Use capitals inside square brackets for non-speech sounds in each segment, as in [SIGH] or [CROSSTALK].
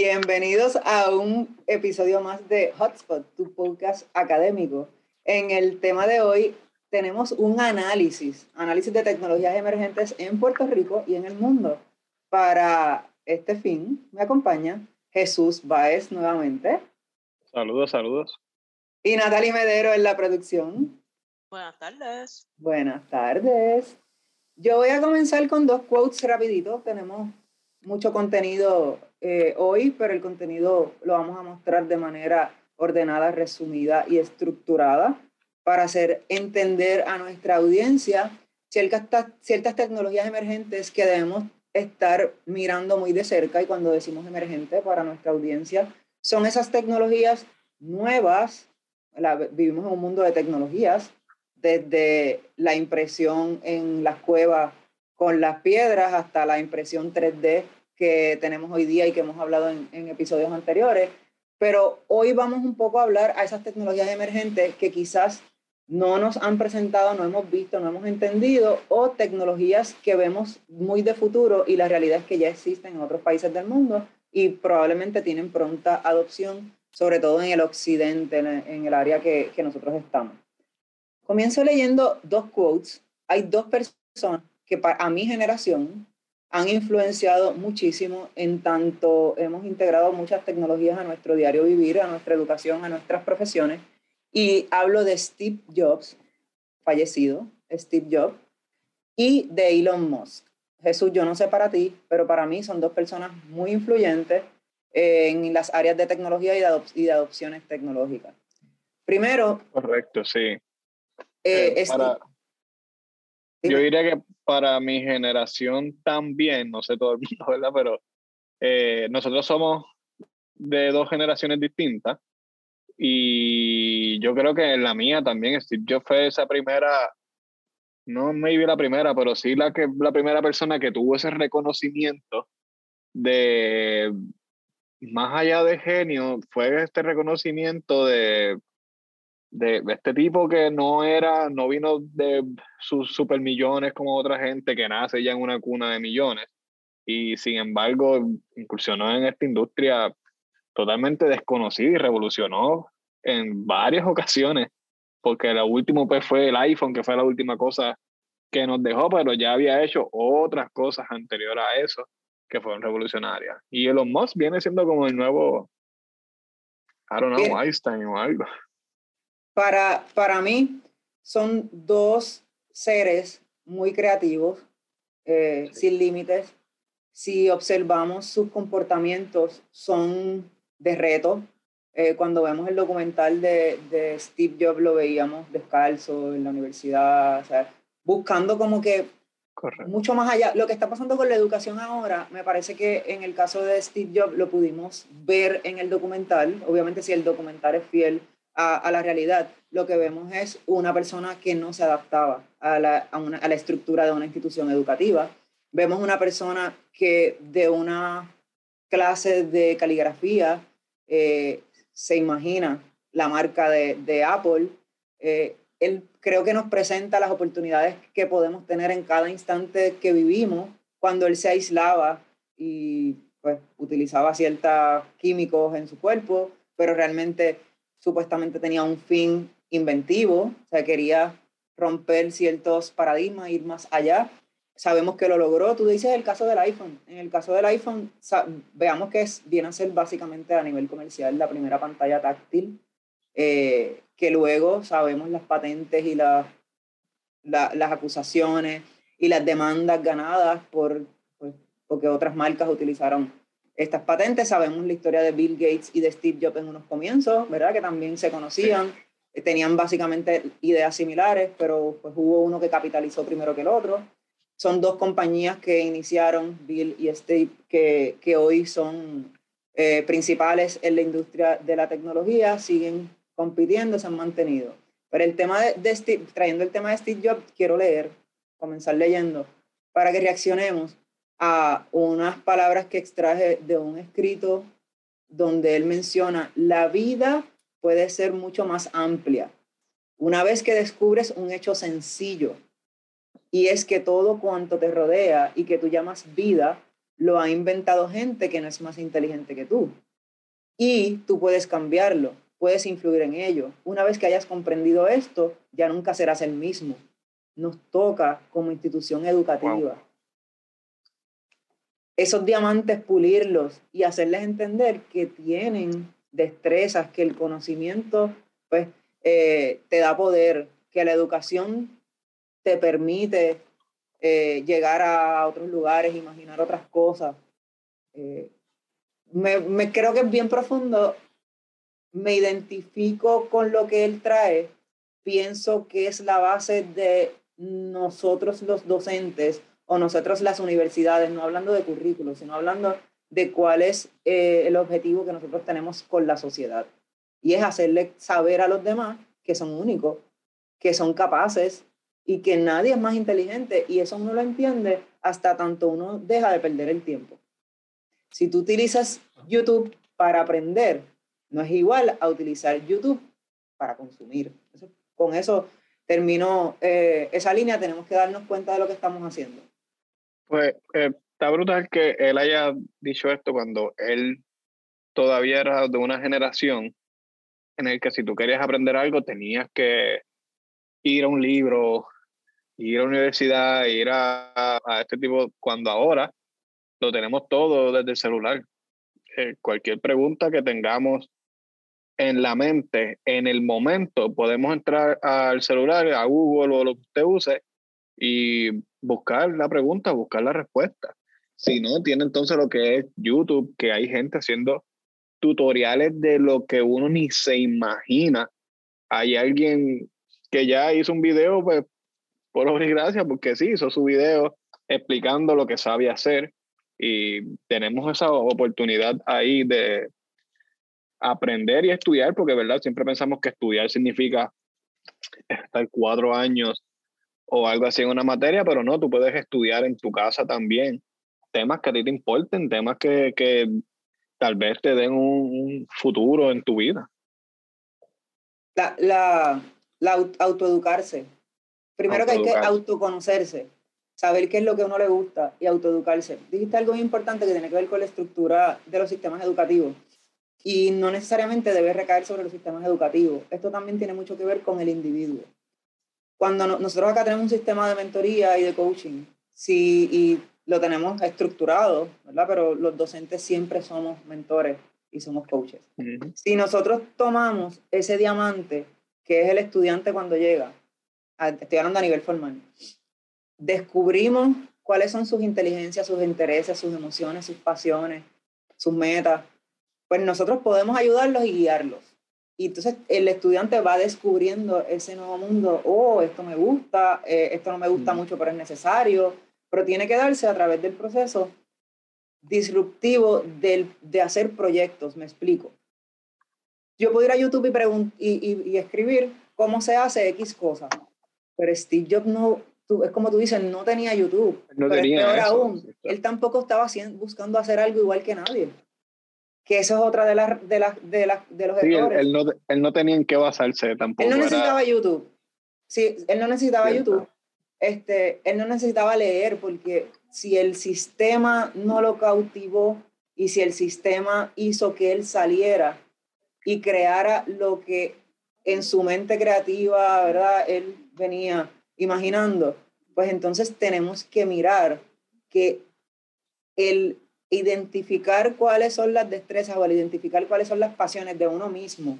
Bienvenidos a un episodio más de Hotspot, tu podcast académico. En el tema de hoy tenemos un análisis, análisis de tecnologías emergentes en Puerto Rico y en el mundo. Para este fin me acompaña Jesús Baez nuevamente. Saludos, saludos. Y Natalie Medero en la producción. Buenas tardes. Buenas tardes. Yo voy a comenzar con dos quotes rapiditos. Tenemos mucho contenido eh, hoy, pero el contenido lo vamos a mostrar de manera ordenada, resumida y estructurada para hacer entender a nuestra audiencia ciertas, tecnologías emergentes que debemos estar mirando muy de cerca y cuando decimos emergente para nuestra audiencia, son esas tecnologías nuevas, vivimos en un mundo de tecnologías, desde la impresión en las cuevas con las piedras hasta la impresión 3D que tenemos hoy día y que hemos hablado en, en, episodios anteriores. Pero hoy vamos un poco a hablar a esas tecnologías emergentes que quizás no nos han presentado, no hemos visto, no hemos entendido, o tecnologías que vemos muy de futuro y la realidad es que ya existen en otros países del mundo y probablemente tienen pronta adopción, sobre todo en el occidente, en el área que, que nosotros estamos. Comienzo leyendo dos quotes. Hay dos personas que a mi generación han influenciado muchísimo en tanto hemos integrado muchas tecnologías a nuestro diario vivir, a nuestra educación, a nuestras profesiones. Y hablo de Steve Jobs, fallecido, Steve Jobs, y de Elon Musk. Jesús, yo no sé para ti, pero para mí son dos personas muy influyentes en las áreas de tecnología y de, y de adopciones tecnológicas. Primero. Correcto, sí. Eh, eh, yo diría que para mi generación también, no sé todo el [LAUGHS] mundo, ¿verdad? Pero eh, nosotros somos de dos generaciones distintas y yo creo que en la mía también Steve Jobs fue esa primera, no maybe la primera, pero sí la, que, la primera persona que tuvo ese reconocimiento de, más allá de genio, fue este reconocimiento de de, este tipo que no era, no vino de sus super millones como otra gente que nace ya en una cuna de millones. Y sin embargo incursionó en esta industria totalmente desconocida y revolucionó en varias ocasiones porque lo último pues fue el iPhone que fue la última cosa que nos dejó pero ya había hecho otras cosas anteriores a eso que fueron revolucionarias. Y Elon Musk viene siendo como el nuevo I don't know, Einstein o algo para, para mí son dos seres muy creativos, eh, sin límites. Si observamos sus comportamientos, son de reto. Eh, cuando vemos el documental de, de, Steve Jobs, lo veíamos descalzo en la universidad, o sea, buscando como que mucho más allá. Lo que está pasando con la educación ahora, me parece que en el caso de Steve Jobs lo pudimos ver en el documental. Obviamente, si el documental es fiel a, la realidad, lo que vemos es una persona que no se adaptaba a la, a, una, a la estructura de una institución educativa. Vemos una persona que de una clase de caligrafía eh, se imagina la marca de, de Apple. Eh, él creo que nos presenta las oportunidades que podemos tener en cada instante que vivimos cuando él se aislaba y pues utilizaba ciertos químicos en su cuerpo, pero realmente supuestamente tenía un fin inventivo, o sea, quería romper ciertos paradigmas, ir más allá. Sabemos que lo logró. Tú dices el caso del iPhone. En el caso del iPhone, veamos que es, viene a ser básicamente a nivel comercial la primera pantalla táctil, eh, que luego sabemos las patentes y las acusaciones y las demandas ganadas por, pues, porque otras marcas utilizaron estas patentes. Sabemos la historia de Bill Gates y de Steve Jobs en unos comienzos, ¿verdad? Que también se conocían, eh, tenían básicamente ideas similares, pero pues hubo uno que capitalizó primero que el otro. Son dos compañías que iniciaron, Bill y Steve, que, que hoy son eh, principales en la industria de la tecnología, siguen compitiendo, se han mantenido. Pero el tema de, de Steve, trayendo el tema de Steve Jobs, quiero leer, comenzar leyendo, para que reaccionemos a unas palabras que extraje de un escrito donde él menciona, la vida puede ser mucho más amplia. Una vez que descubres un hecho sencillo, y es que todo cuanto te rodea y que tú llamas vida lo ha inventado gente que no es más inteligente que tú. Y tú puedes cambiarlo, puedes influir en ello. Una vez que hayas comprendido esto, ya nunca serás el mismo. Nos toca como institución educativa. Esos diamantes pulirlos y hacerles entender que tienen destrezas, que el conocimiento pues, eh, te da poder, que la educación te permite eh, llegar a otros lugares, imaginar otras cosas. Eh, me, me, creo que es bien profundo, me identifico con lo que él trae, pienso que es la base de nosotros los docentes o nosotros las universidades, no hablando de currículos, sino hablando de cuál es eh, el objetivo que nosotros tenemos con la sociedad. Y es hacerle saber a los demás que son únicos, que son capaces y que nadie es más inteligente. Y eso uno lo entiende hasta tanto uno deja de perder el tiempo. Si tú utilizas YouTube para aprender, no es igual a utilizar YouTube para consumir. con eso terminó eh, esa línea, tenemos que darnos cuenta de lo que estamos haciendo. Pues eh, está brutal que él haya dicho esto cuando él todavía era de una generación en el que si tú querías aprender algo tenías que ir a un libro, ir a la universidad, ir a, este tipo, cuando ahora lo tenemos todo desde el celular. Eh, cualquier pregunta que tengamos en la mente, en el momento, podemos entrar al celular, a Google o lo que usted use y buscar la pregunta, buscar la respuesta. Si no, tiene entonces lo que es YouTube, que hay gente haciendo tutoriales de lo que uno ni se imagina. Hay alguien que ya hizo un video, pues, por obra y gracia, porque sí, hizo su video explicando lo que sabe hacer y tenemos esa oportunidad ahí de aprender y estudiar, porque, ¿verdad? Siempre pensamos que estudiar significa estar cuatro años o algo así en una materia, pero no, tú puedes estudiar en tu casa también temas que a ti te importen, temas que, que tal vez te den un, futuro en tu vida. La, la, la autoeducarse. Primero que hay que autoconocerse, saber qué es lo que a uno le gusta y autoeducarse. Dijiste algo muy importante que tiene que ver con la estructura de los sistemas educativos y no necesariamente debe recaer sobre los sistemas educativos. Esto también tiene mucho que ver con el individuo. Cuando nosotros acá tenemos un sistema de mentoría y de coaching, sí, y lo tenemos estructurado, ¿verdad? Pero los docentes siempre somos mentores y somos coaches. Si nosotros tomamos ese diamante, que es el estudiante cuando llega, estoy hablando a nivel formal, descubrimos cuáles son sus inteligencias, sus intereses, sus emociones, sus pasiones, sus metas, pues nosotros podemos ayudarlos y guiarlos. Y entonces el estudiante va descubriendo ese nuevo mundo, oh, esto me gusta, eh, esto no me gusta mucho, pero es necesario, pero tiene que darse a través del proceso disruptivo del, de hacer proyectos, me explico. Yo puedo ir a YouTube y, y, y, escribir cómo se hace X cosa, pero Steve Jobs no, tú, es como tú dices, no tenía YouTube. No tenía eso, aún, él tampoco estaba haciendo, buscando hacer algo igual que nadie. Que eso es otra de, las de, las de, las de los sí, errores. Él, no, él no tenía en qué basarse tampoco. Él no necesitaba YouTube. Sí, él no necesitaba YouTube este, él no necesitaba leer porque si el sistema no lo cautivó y si el sistema hizo que él saliera y creara lo que en su mente creativa, ¿verdad? Él venía imaginando, pues entonces tenemos que mirar que el identificar cuáles son las destrezas o el identificar cuáles son las pasiones de uno mismo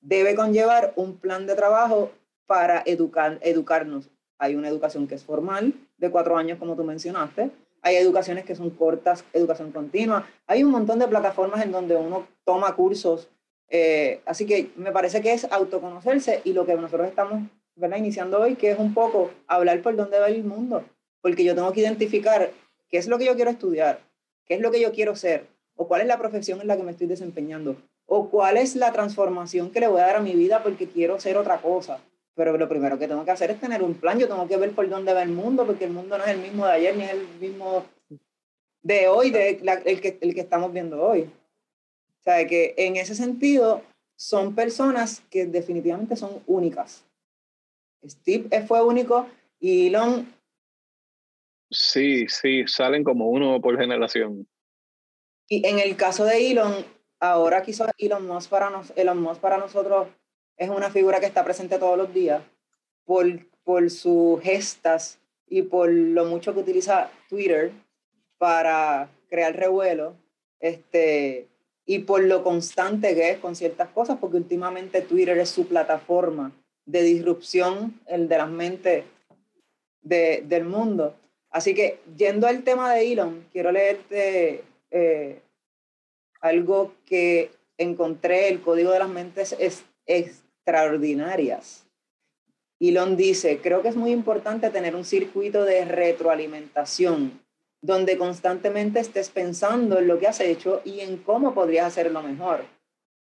debe conllevar un plan de trabajo para educar, educarnos. Hay una educación que es formal, de cuatro años, como tú mencionaste. Hay educaciones que son cortas, educación continua. Hay un montón de plataformas en donde uno toma cursos. Eh, así que me parece que es autoconocerse y lo que nosotros estamos ¿verdad? iniciando hoy, que es un poco hablar por dónde va el mundo. Porque yo tengo que identificar qué es lo que yo quiero estudiar, qué es lo que yo quiero ser, o cuál es la profesión en la que me estoy desempeñando, o cuál es la transformación que le voy a dar a mi vida porque quiero ser otra cosa pero lo primero que tengo que hacer es tener un plan, yo tengo que ver por dónde va el mundo, porque el mundo no es el mismo de ayer, ni es el mismo de hoy, de el, que, el que estamos viendo hoy. O sea, que en ese sentido son personas que definitivamente son únicas. Steve fue único y Elon Sí, sí, salen como uno por generación. Y en el caso de Elon, ahora quiso Elon Musk para, nos, Elon Musk para nosotros es una figura que está presente todos los días por, por sus gestas y por lo mucho que utiliza Twitter para crear revuelo, este, y por lo constante que es con ciertas cosas, porque últimamente Twitter es su plataforma de disrupción, el de las mentes de, del mundo. Así que, yendo al tema de Elon, quiero leerte eh, algo que encontré, el código de las mentes es extraordinarias. Elon dice, creo que es muy importante tener un circuito de retroalimentación donde constantemente estés pensando en lo que has hecho y en cómo podrías hacerlo mejor.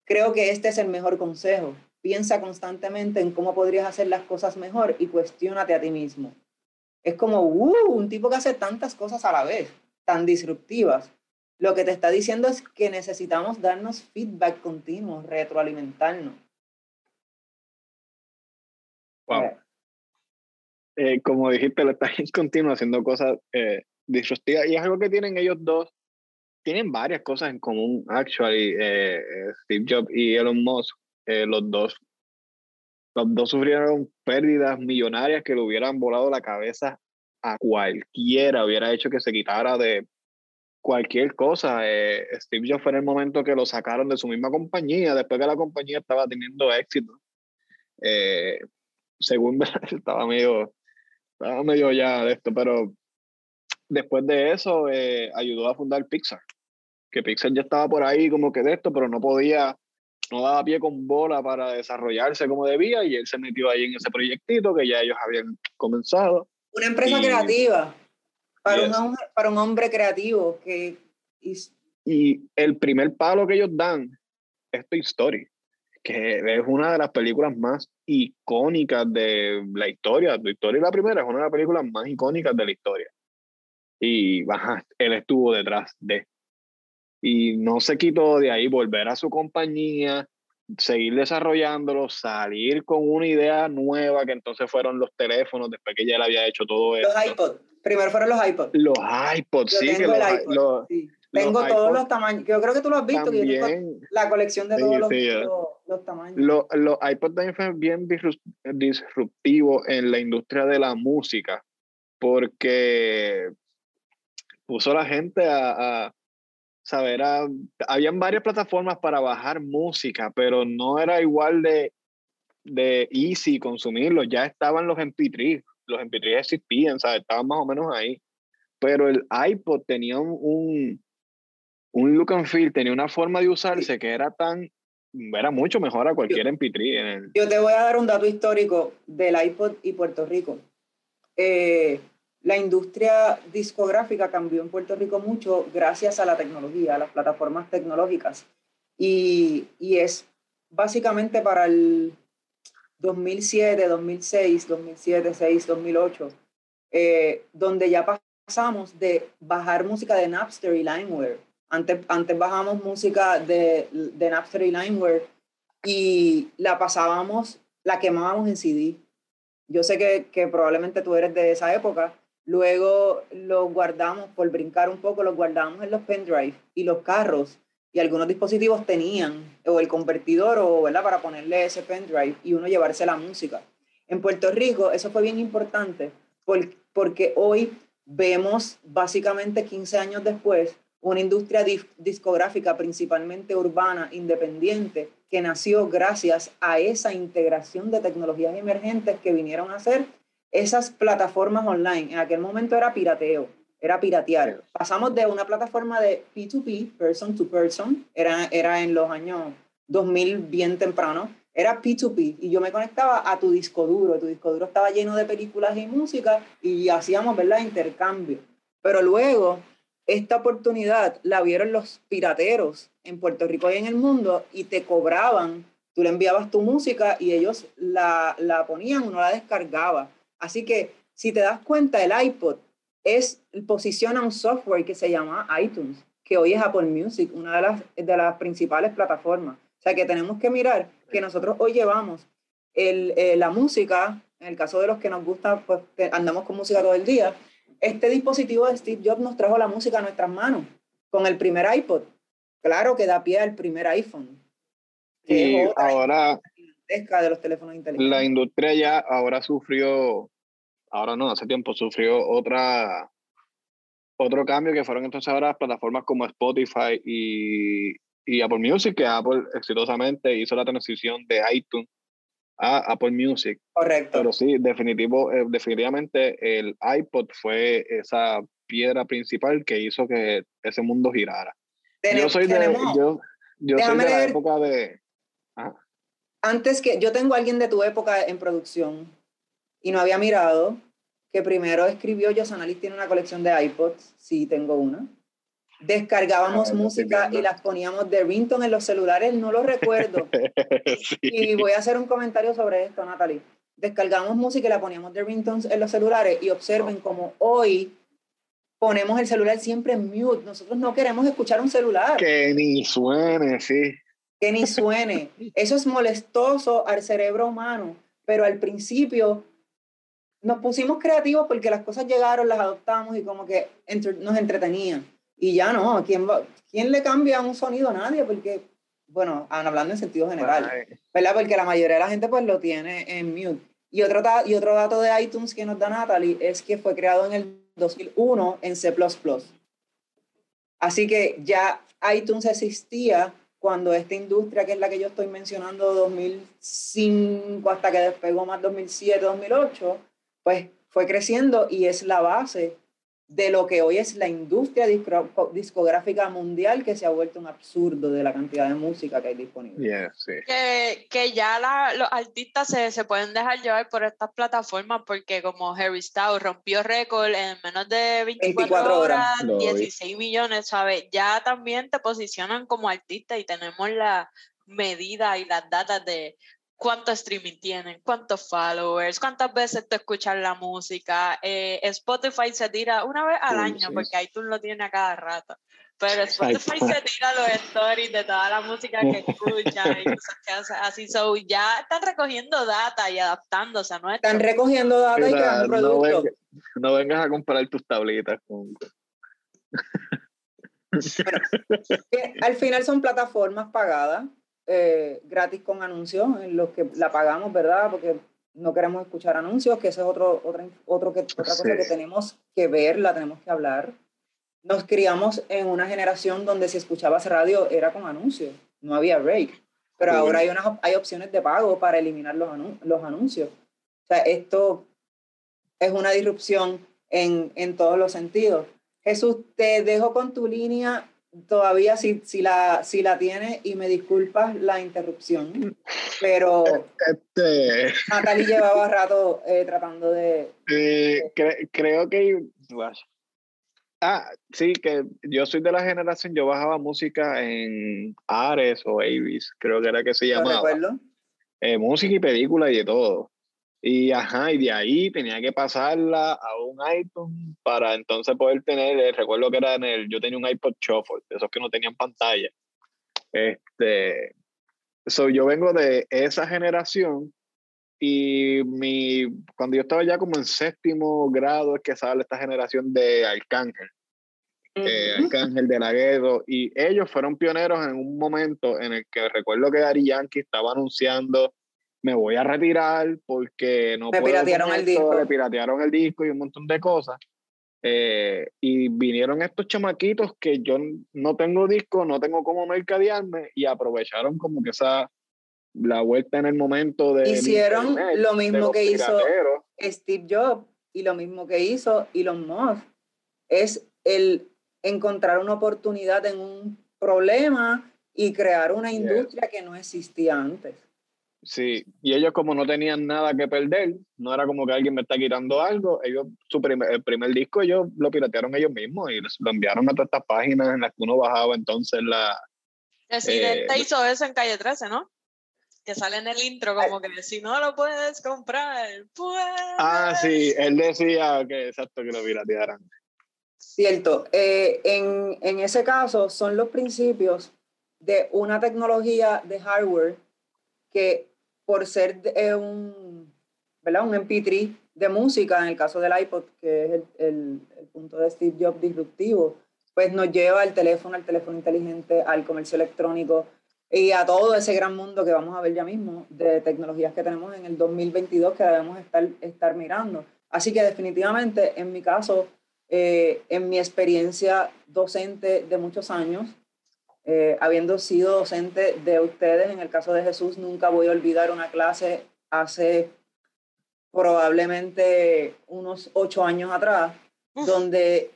Creo que este es el mejor consejo. Piensa constantemente en cómo podrías hacer las cosas mejor y cuestiónate a ti mismo. Es como, uh, un tipo que hace tantas cosas a la vez, tan disruptivas. Lo que te está diciendo es que necesitamos darnos feedback continuo, retroalimentarnos. Wow. Eh, como dijiste, lo estás [LAUGHS] en continuo haciendo cosas eh, disruptivas y es algo que tienen ellos dos. Tienen varias cosas en común, actually, eh, Steve Jobs y Elon Musk, los dos. Los dos sufrieron pérdidas millonarias que le hubieran volado la cabeza a cualquiera, hubiera hecho que se quitara de cualquier cosa. Steve Jobs fue en el momento que lo sacaron de su misma compañía, después que la compañía estaba teniendo éxito. Eh, según [LAUGHS] estaba medio, estaba medio ya de esto, pero después de eso eh, ayudó a fundar Pixar, que Pixar ya estaba por ahí como que de esto, pero no podía, no daba pie con bola para desarrollarse como debía y él se metió ahí en ese proyectito que ya ellos habían comenzado. Una empresa creativa, para, un hombre, para un hombre creativo que... Y el primer palo que ellos dan es Toy Story que es una de las películas más icónicas de la historia. Tu historia la primera es una de las películas más icónicas de la historia. Y baja, él estuvo detrás de. Y no se quitó de ahí, volver a su compañía, seguir desarrollándolo, salir con una idea nueva, que entonces fueron los teléfonos, después que ya él había hecho todo eso. Los iPods. Primero fueron los iPods. Los iPods, sí, que los, sí. Tengo todos los tamaños. Yo creo que tú lo has visto. la colección de todos los, tamaños. Los, los iPods también fueron bien disruptivos en la industria de la música porque puso a la gente a, saber, a, habían varias plataformas para bajar música, pero no era igual de, de easy consumirlo. Ya estaban los MP3, los MP3 existían, ¿sabes? estaban más o menos ahí. Pero el iPod tenía un un look and feel, tenía una forma de usarse que era tan, era mucho mejor a cualquier MP3. Yo te voy a dar un dato histórico del iPod y Puerto Rico. Eh, la industria discográfica cambió en Puerto Rico mucho gracias a la tecnología, a las plataformas tecnológicas. Y, es básicamente para el 2007, 2006, 2007, 2006, 2008, donde ya pasamos de bajar música de Napster y LimeWare antes, antes bajamos música de, de Napster y Limeware y la pasábamos, la quemábamos en CD. Yo sé que, que probablemente tú eres de esa época. Luego los guardamos, por brincar un poco, los guardamos en los pendrive y los carros y algunos dispositivos tenían o el convertidor o ¿verdad? para ponerle ese pendrive y uno llevarse la música. En Puerto Rico eso fue bien importante porque hoy vemos básicamente 15 años después una industria discográfica principalmente urbana, independiente, que nació gracias a esa integración de tecnologías emergentes que vinieron a hacer esas plataformas online. En aquel momento era pirateo, era piratear. Pasamos de una plataforma de P2P, person to person, era, era en los años 2000 bien temprano, era P2P y yo me conectaba a tu disco duro, tu disco duro estaba lleno de películas y música y hacíamos, ¿verdad?, intercambio. Pero luego esta oportunidad la vieron los pirateros en Puerto Rico y en el mundo y te cobraban. Tú le enviabas tu música y ellos la, la ponían, uno la descargaba. Así que si te das cuenta, el iPod es, posiciona un software que se llama iTunes, que hoy es Apple Music, una de las, de las principales plataformas. O sea que tenemos que mirar que nosotros hoy llevamos el, eh, la música, en el caso de los que nos gusta, pues andamos con música todo el día, este dispositivo de Steve Jobs nos trajo la música a nuestras manos con el primer iPod. Claro que da pie al primer iPhone. Y ahora de los teléfonos inteligentes. La industria ya ahora sufrió, ahora no, hace tiempo sufrió otra otro cambio que fueron entonces ahora plataformas como Spotify y, y Apple Music, que Apple exitosamente hizo la transición de iTunes a Apple Music. Correcto. Pero sí, definitivo, eh, definitivamente el iPod fue esa piedra principal que hizo que ese mundo girara. yo soy de, yo, yo soy de la época de... Antes que yo tengo a alguien de tu época en producción y no había mirado que primero escribió Analyst tiene una colección de iPods, sí tengo una. Descargábamos ah, música y las poníamos de ringtone en los celulares, no lo recuerdo. [LAUGHS] Y voy a hacer un comentario sobre esto, Natalie. Descargábamos música y la poníamos de ringtones en los celulares y observen como hoy ponemos el celular siempre en mute. Nosotros no queremos escuchar un celular. Que ni suene, sí. Que ni suene. Eso es molestoso al cerebro humano, pero al principio nos pusimos creativos porque las cosas llegaron, las adoptamos y como que nos entretenían. Y ya no, ¿quién, va, ¿quién le cambia un sonido a nadie? Porque, bueno, hablando en sentido general, ¿verdad? Porque la mayoría de la gente pues lo tiene en mute. Y otro, y otro dato de iTunes que nos da Natalie es que fue creado en el 2001 en C++. Así que ya iTunes existía cuando esta industria, que es la que yo estoy mencionando, 2005 hasta que despegó más 2007, 2008, pues fue creciendo y es la base de lo que hoy es la industria discográfica mundial que se ha vuelto un absurdo de la cantidad de música que hay disponible. que, que, ya la, los artistas se, se, pueden dejar llevar por estas plataformas porque como Harry Styles rompió récord en menos de 24, horas, 16 millones, ¿sabes? Ya también te posicionan como artista y tenemos la medida y las datas de cuánto streaming tienen, cuántos followers, cuántas veces te escuchas la música. Eh, Spotify se tira una vez al año, porque iTunes lo tiene a cada rato. Pero [LAUGHS] Spotify se tira los stories de toda la música que escuchan y cosas que hacen así. So ya están recogiendo data y adaptándose, ¿no? Están recogiendo data y creando productos. No, vengas a comparar tus tablitas con. al final son plataformas pagadas eh, gratis con anuncios, en los que la pagamos, ¿verdad? Porque no queremos escuchar anuncios, que eso es otro, otro, otro que, otra cosa que tenemos que ver, la tenemos que hablar. Nos criamos en una generación donde si escuchabas radio era con anuncios, no había break. Pero ahora hay, unas, hay opciones de pago para eliminar los, los anuncios. O sea, esto es una disrupción en, en todos los sentidos. Jesús, te dejo con tu línea todavía si, si, la, si la tiene y me disculpas la interrupción, pero este... Natalie llevaba rato eh, tratando de... creo que... Ah, sí, que yo soy de la generación, yo bajaba música en Ares o Avis, creo que era que se llamaba. Eh, música y película y de todo. Y ajá, y de ahí tenía que pasarla a un iPhone para entonces poder tener, eh, recuerdo que era en el, yo tenía un iPod Shuffle, esos que no tenían pantalla. Este, so yo vengo de esa generación y mi, cuando yo estaba ya como en séptimo grado es que sale esta generación de Arcángel, eh, Arcángel de la Guedo, y ellos fueron pioneros en un momento en el que recuerdo que Ari Yankee estaba anunciando me voy a retirar porque no me piratearon el disco. Me piratearon el disco y un montón de cosas. Eh, y vinieron estos chamaquitos que yo no tengo disco, no tengo cómo mercadearme y aprovecharon como que esa la vuelta en el momento de hicieron lo mismo que hizo Steve Jobs y lo mismo que hizo Elon Musk es el encontrar una oportunidad en un problema y crear una industria que no existía antes Sí, y ellos como no tenían nada que perder, no era como que alguien me está quitando algo, ellos, su primer, el primer disco ellos lo piratearon ellos mismos y lo enviaron a todas estas páginas en las que uno bajaba entonces la... Residente eh, hizo eso en Calle 13, ¿no? Que sale en el intro como que si no lo puedes comprar, pues... Ah, sí, él decía que exacto, que lo piratearan. Cierto, eh, en, en ese caso son los principios de una tecnología de hardware que por ser un, ¿verdad? un MP3 de música, en el caso del iPod, que es el, el, el, punto de Steve Jobs disruptivo, pues nos lleva al teléfono, al teléfono inteligente, al comercio electrónico y a todo ese gran mundo que vamos a ver ya mismo de tecnologías que tenemos en el 2022 que debemos estar, estar mirando. Así que definitivamente, en mi caso, eh, en mi experiencia docente de muchos años, eh, habiendo sido docente de ustedes, en el caso de Jesús, nunca voy a olvidar una clase hace probablemente unos ocho años atrás, donde,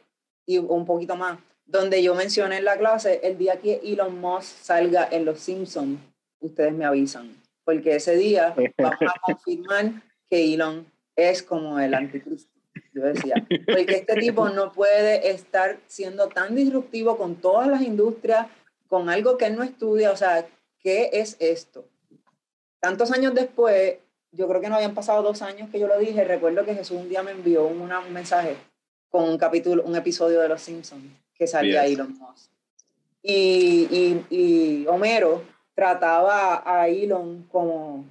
y un poquito más, donde yo mencioné en la clase, el día que Elon Musk salga en Los Simpsons, ustedes me avisan, porque ese día vamos a [LAUGHS] confirmar que Elon es como el anticristo. Yo decía, porque este tipo no puede estar siendo tan disruptivo con todas las industrias, con algo que él no estudia, o sea, ¿qué es esto? Tantos años después, yo creo que no habían pasado dos años que yo lo dije, recuerdo que Jesús un día me envió un mensaje con un capítulo, un episodio de Los Simpsons que salía Elon Musk. Y, y, y, Homero trataba a Elon como,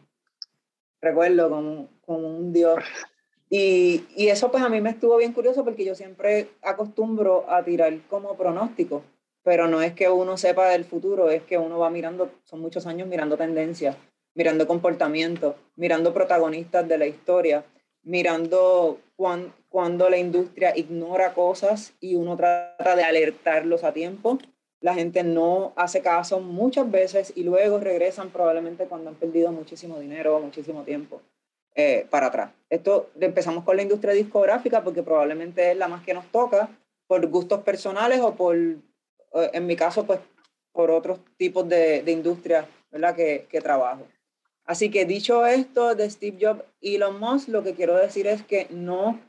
recuerdo, como, como un dios. Y, y, eso pues a mí me estuvo bien curioso porque yo siempre acostumbro a tirar como pronóstico, pero no es que uno sepa del futuro, es que uno va mirando, son muchos años mirando tendencias, mirando comportamiento, mirando protagonistas de la historia, mirando cuán, cuando la industria ignora cosas y uno trata de alertarlos a tiempo. La gente no hace caso muchas veces y luego regresan probablemente cuando han perdido muchísimo dinero o muchísimo tiempo eh, para atrás. Esto empezamos con la industria discográfica porque probablemente es la más que nos toca por gustos personales o por, en mi caso, pues por otros tipos de, de industria ¿verdad? Que, que trabajo. Así que dicho esto de Steve Jobs y Elon Musk, lo que quiero decir es que no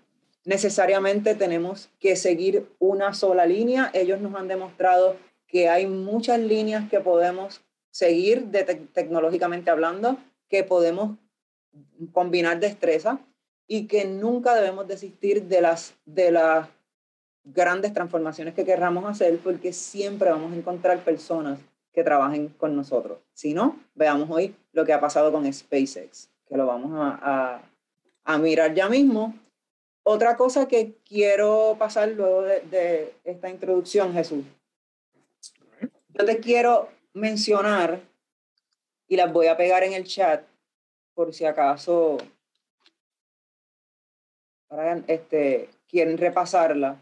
necesariamente tenemos que seguir una sola línea. Ellos nos han demostrado que hay muchas líneas que podemos seguir de tecnológicamente hablando, que podemos combinar destreza y que nunca debemos desistir de las, de las grandes transformaciones que querramos hacer porque siempre vamos a encontrar personas que trabajen con nosotros. Si no, veamos hoy lo que ha pasado con SpaceX, que lo vamos a, a, mirar ya mismo. Otra cosa que quiero pasar luego de, de esta introducción, Jesús. Yo te quiero mencionar, y las voy a pegar en el chat, por si acaso este, quieren repasarla,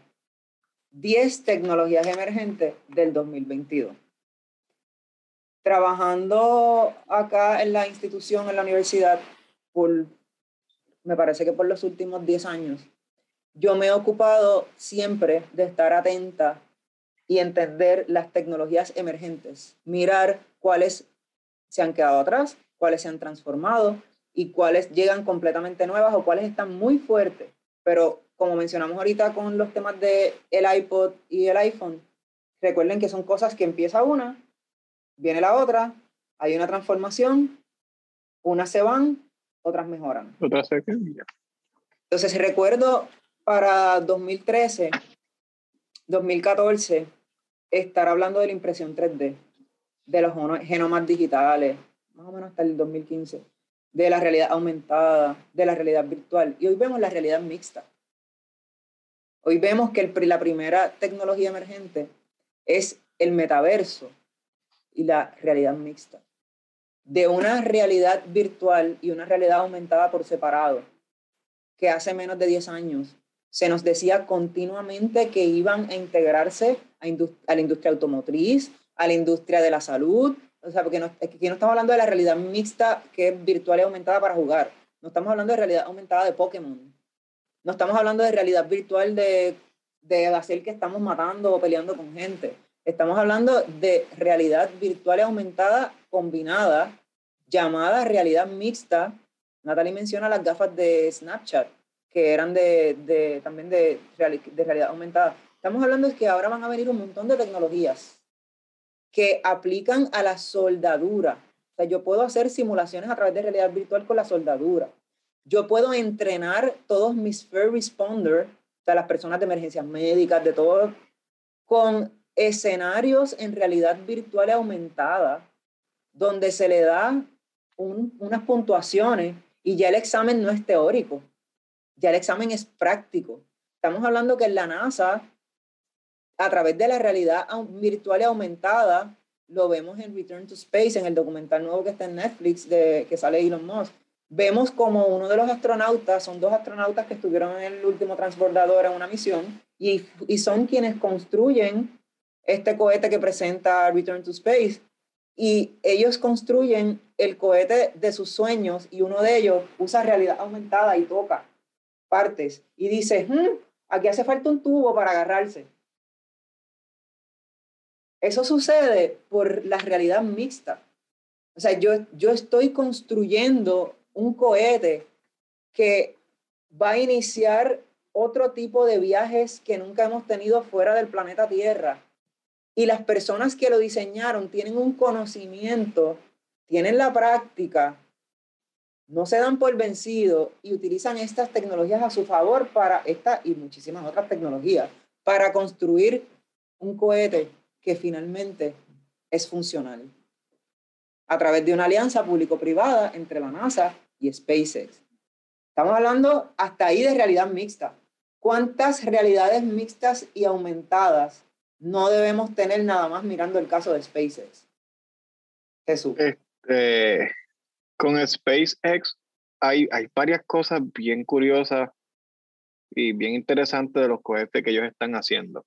10 tecnologías emergentes del 2022 trabajando acá en la institución, en la universidad, por, me parece que por los últimos 10 años, yo me he ocupado siempre de estar atenta y entender las tecnologías emergentes, mirar cuáles se han quedado atrás, cuáles se han transformado y cuáles llegan completamente nuevas o cuáles están muy fuertes. Pero como mencionamos ahorita con los temas de el iPod y el iPhone, recuerden que son cosas que empieza una viene la otra, hay una transformación, unas se van, otras mejoran. Otras se Entonces recuerdo para 2013, 2014, estar hablando de la impresión 3D, de los genomas digitales, más o menos hasta el 2015, de la realidad aumentada, de la realidad virtual. Y hoy vemos la realidad mixta. Hoy vemos que la primera tecnología emergente es el metaverso, y la realidad mixta. De una realidad virtual y una realidad aumentada por separado, que hace menos de 10 años se nos decía continuamente que iban a integrarse a, la industria automotriz, a la industria de la salud, o sea, porque no, aquí no estamos hablando de la realidad mixta que es virtual y aumentada para jugar, no estamos hablando de realidad aumentada de Pokémon, no estamos hablando de realidad virtual de, de hacer que estamos matando o peleando con gente. Estamos hablando de realidad virtual aumentada combinada, llamada realidad mixta. Natalie menciona las gafas de Snapchat, que eran de, de también de, de realidad aumentada. Estamos hablando de que ahora van a venir un montón de tecnologías que aplican a la soldadura. O sea, yo puedo hacer simulaciones a través de realidad virtual con la soldadura. Yo puedo entrenar todos mis first responders, o sea, las personas de emergencias médicas, de todo, con escenarios en realidad virtual aumentada, donde se le da unas puntuaciones y ya el examen no es teórico. ya el examen es práctico. Estamos hablando que en la NASA, a través de la realidad virtual y aumentada, lo vemos en Return to Space, en el documental nuevo que está en Netflix, de, que sale Elon Musk. Vemos como uno de los astronautas, son dos astronautas que estuvieron en el último transbordador en una misión, y, y son quienes construyen este cohete que presenta Return to Space. Y ellos construyen el cohete de sus sueños y uno de ellos usa realidad aumentada y toca partes y dice, hmm, aquí hace falta un tubo para agarrarse. Eso sucede por la realidad mixta. O sea, yo, yo estoy construyendo un cohete que va a iniciar otro tipo de viajes que nunca hemos tenido fuera del planeta Tierra. Y las personas que lo diseñaron tienen un conocimiento, tienen la práctica, no se dan por vencido y utilizan estas tecnologías a su favor para esta y muchísimas otras tecnologías para construir un cohete que finalmente es funcional a través de una alianza público-privada entre la NASA y SpaceX. Estamos hablando hasta ahí de realidad mixta. ¿Cuántas realidades mixtas y aumentadas no debemos tener nada más mirando el caso de SpaceX? Jesús. Este, con SpaceX hay, hay varias cosas bien curiosas y bien interesantes de los cohetes que ellos están haciendo.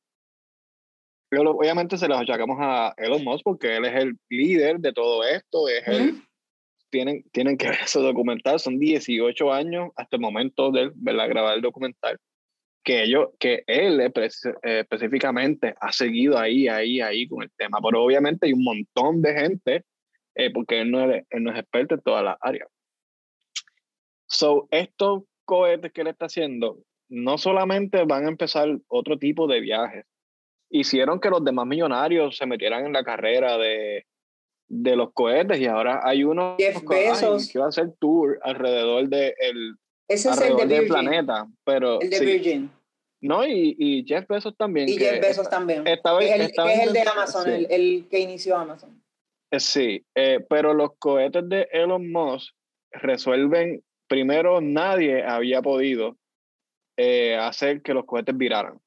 Pero obviamente se los achacamos a Elon Musk porque él es el líder de todo esto, es tienen, tienen que [LAUGHS] ver ese documental, son 18 años hasta el momento de grabar el documental, que, ellos, que él específicamente ha seguido ahí, ahí, ahí con el tema, pero obviamente hay un montón de gente eh, porque él no, es, él no es experto en todas las áreas. So, estos cohetes que él está haciendo no solamente van a empezar otro tipo de viajes, hicieron que los demás millonarios se metieran en la carrera de, de los cohetes y ahora hay uno que, va a hacer tour alrededor de el, Ese es el de del planeta, pero el de Virgin. No, y, y, Jeff Bezos también. Y Jeff Bezos también. es el, es el de Amazon, el, el, que inició Amazon. Eh, sí, eh, pero los cohetes de Elon Musk resuelven, primero nadie había podido eh, hacer que los cohetes viraran,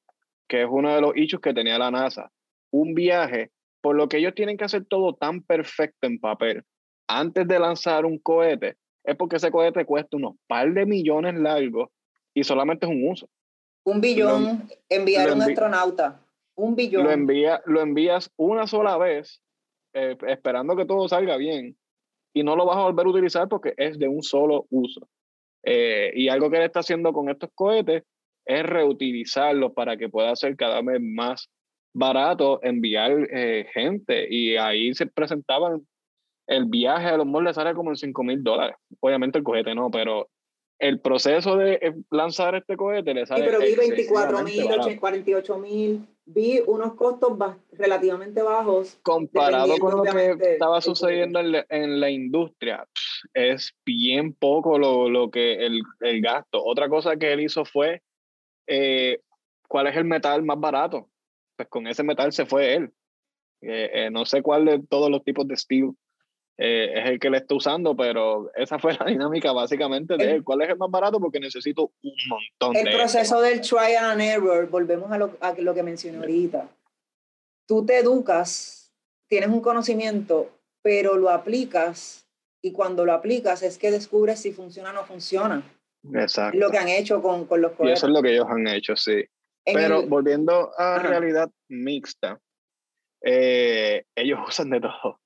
que es uno de los hechos que tenía la NASA. Un viaje, por lo que ellos tienen que hacer todo tan perfecto en papel antes de lanzar un cohete, es porque ese cohete cuesta unos par de millones largos y solamente es un uso. Un billón, enviar a un astronauta. Un billón. Lo, envía, lo envías una sola vez eh, esperando que todo salga bien y no lo vas a volver a utilizar porque es de un solo uso. Eh, y algo que él está haciendo con estos cohetes es reutilizarlos para que pueda ser cada vez más barato enviar eh, gente. Y ahí se presentaban, el viaje a los moldes sale como en 5 mil dólares. Obviamente el cohete no, pero el proceso de lanzar este cohete le sale. Sí, pero vi 24 mil, 48 mil vi unos costos relativamente bajos. Comparado con lo que estaba sucediendo en la, industria, es bien poco lo, lo que el, el, gasto. Otra cosa que él hizo fue, eh, ¿cuál es el metal más barato? Pues con ese metal se fue él. Eh, eh, no sé cuál de todos los tipos de steel eh, es el que le está usando, pero esa fue [LAUGHS] la dinámica básicamente de cuál es el más barato porque necesito un montón el de... El proceso del trial and error, volvemos a lo, a lo que mencioné ahorita. Tú te educas, tienes un conocimiento, pero lo aplicas y cuando lo aplicas es que descubres si funciona o no funciona. Exacto. Lo que han hecho con, con los Y eso es lo que ellos han hecho, sí. pero volviendo a realidad mixta, eh, ellos [LAUGHS] usan de todo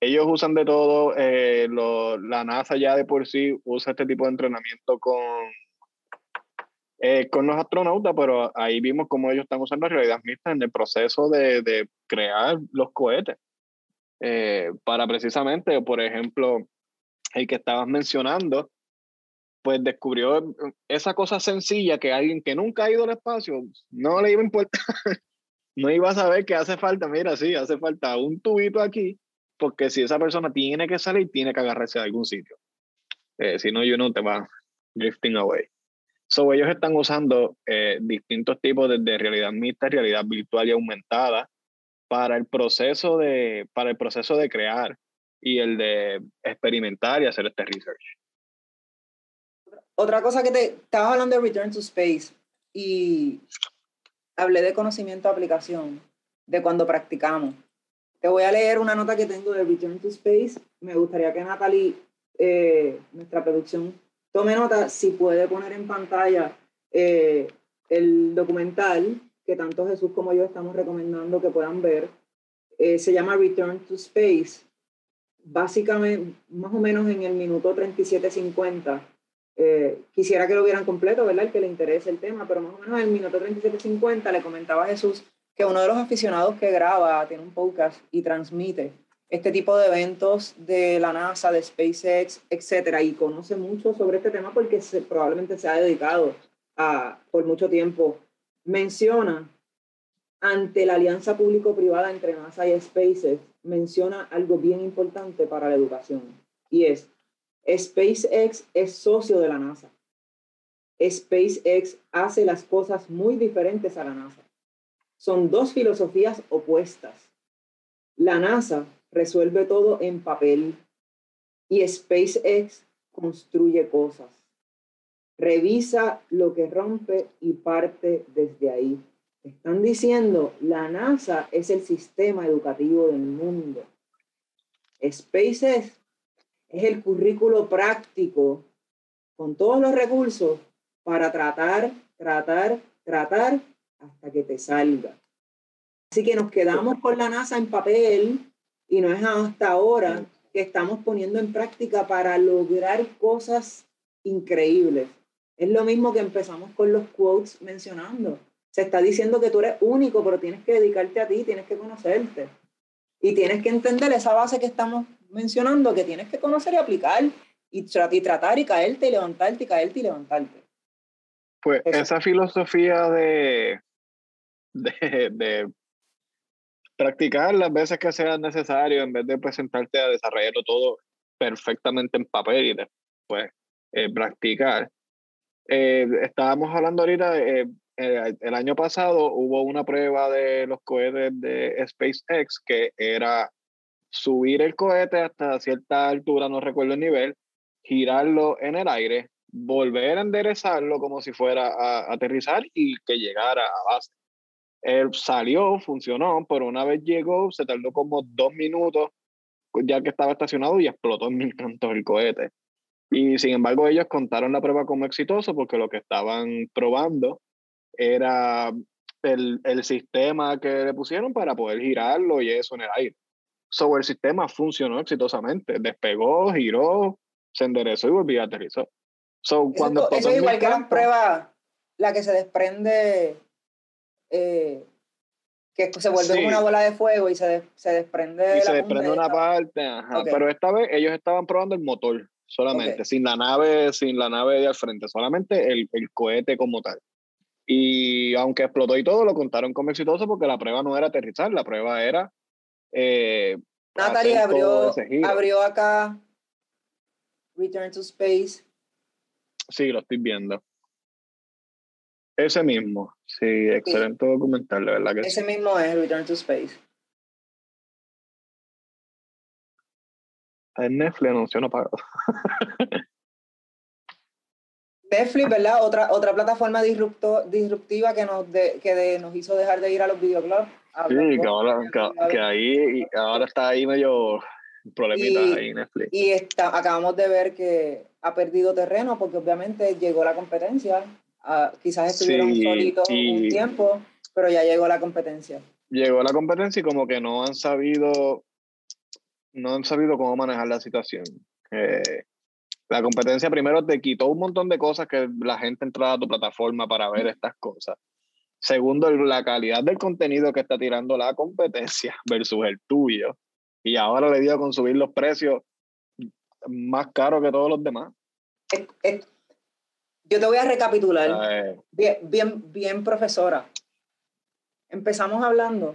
ellos usan de todo, eh, la NASA ya de por sí usa este tipo de entrenamiento con, eh, con los astronautas, pero ahí vimos cómo ellos están usando realidad mixta en el proceso de, de crear los cohetes. Eh, para precisamente, por ejemplo, el que estabas mencionando, pues descubrió esa cosa sencilla que alguien que nunca ha ido al espacio no le iba a importar, [LAUGHS] no iba a saber que hace falta, mira, sí, hace falta un tubito aquí porque si esa persona tiene que salir, tiene que agarrarse de algún sitio. Eh, si no, you know, te va drifting away. So, ellos están usando eh, distintos tipos de, realidad mixta, realidad virtual y aumentada para el proceso de, para el proceso de crear y el de experimentar y hacer este research. Otra cosa que te estabas hablando de Return to Space y hablé de conocimiento aplicación, de cuando practicamos. Te voy a leer una nota que tengo de Return to Space. Me gustaría que Natalie, eh, nuestra producción, tome nota si puede poner en pantalla eh, el documental que tanto Jesús como yo estamos recomendando que puedan ver. Eh, se llama Return to Space. Básicamente, más o menos en el minuto 37.50. Eh, quisiera que lo vieran completo, ¿verdad? El que le interese el tema, pero más o menos en el minuto 37.50 le comentaba a Jesús que uno de los aficionados que graba, tiene un podcast y transmite este tipo de eventos de la NASA, de SpaceX, etcétera, y conoce mucho sobre este tema porque probablemente se ha dedicado a, por mucho tiempo, menciona ante la alianza público-privada entre NASA y SpaceX, menciona algo bien importante para la educación, y es, SpaceX es socio de la NASA. SpaceX hace las cosas muy diferentes a la NASA. Son dos filosofías opuestas. La NASA resuelve todo en papel y SpaceX construye cosas. Revisa lo que rompe y parte desde ahí. Están diciendo, la NASA es el sistema educativo del mundo. SpaceX es el currículo práctico con todos los recursos para tratar, tratar, tratar hasta que te salga. Así que nos quedamos con la NASA en papel y no es hasta ahora que estamos poniendo en práctica para lograr cosas increíbles. Es lo mismo que empezamos con los quotes mencionando. Se está diciendo que tú eres único, pero tienes que dedicarte a ti, tienes que conocerte. Y tienes que entender esa base que estamos mencionando, que tienes que conocer y aplicar y, tratar y caerte y levantarte y caerte y levantarte. Pues esa filosofía de, de, de practicar las veces que sea necesario en vez de presentarte a desarrollarlo todo perfectamente en papel y después eh, practicar. Eh, estábamos hablando ahorita, eh, el año pasado hubo una prueba de los cohetes de SpaceX que era subir el cohete hasta cierta altura, no recuerdo el nivel, girarlo en el aire, volver a enderezarlo como si fuera a aterrizar y que llegara a base. Él salió, funcionó, pero una vez llegó, se tardó como dos minutos, ya que estaba estacionado y explotó en mil cantos el cohete. Y sin embargo, ellos contaron la prueba como exitoso porque lo que estaban probando era el, el sistema que le pusieron para poder girarlo y eso en el aire. So, el sistema funcionó exitosamente, despegó, giró, se enderezó y volvió a aterrizar. So, cuando eso, es igual que la prueba, la que se desprende eh, que se vuelve una bola de fuego y se, se desprende. Y se desprende una parte, pero esta vez ellos estaban probando el motor solamente, sin la nave, sin la nave de al frente, solamente el, el, cohete como tal. Y aunque explotó y todo, lo contaron como exitoso porque la prueba no era aterrizar, la prueba era. Eh, Natalie abrió, abrió acá Return to Space. Sí, lo estoy viendo. Ese mismo, sí, excelente documental, la verdad que Ese mismo es Return to Space. En Netflix anunció no pagado. [LAUGHS] Netflix, ¿verdad? Otra, otra plataforma disrupto, disruptiva que nos, que nos hizo dejar de ir a los videoclubs. Sí, que ahora, que, ahí, ahora está ahí medio problemita y, ahí Netflix. Y está, acabamos de ver que ha perdido terreno porque obviamente llegó la competencia Ah, quizás estuvieron solitos un tiempo, pero ya llegó la competencia. Llegó la competencia y como que no han sabido, no han sabido cómo manejar la situación. Eh, la competencia primero te quitó un montón de cosas que la gente entraba a tu plataforma para ver estas cosas. Segundo, la calidad del contenido que está tirando la competencia [LAUGHS] versus el tuyo. Y ahora le dio con subir los precios más caros que todos los demás. Yo te voy a recapitular. Bien, bien, bien, profesora. Empezamos hablando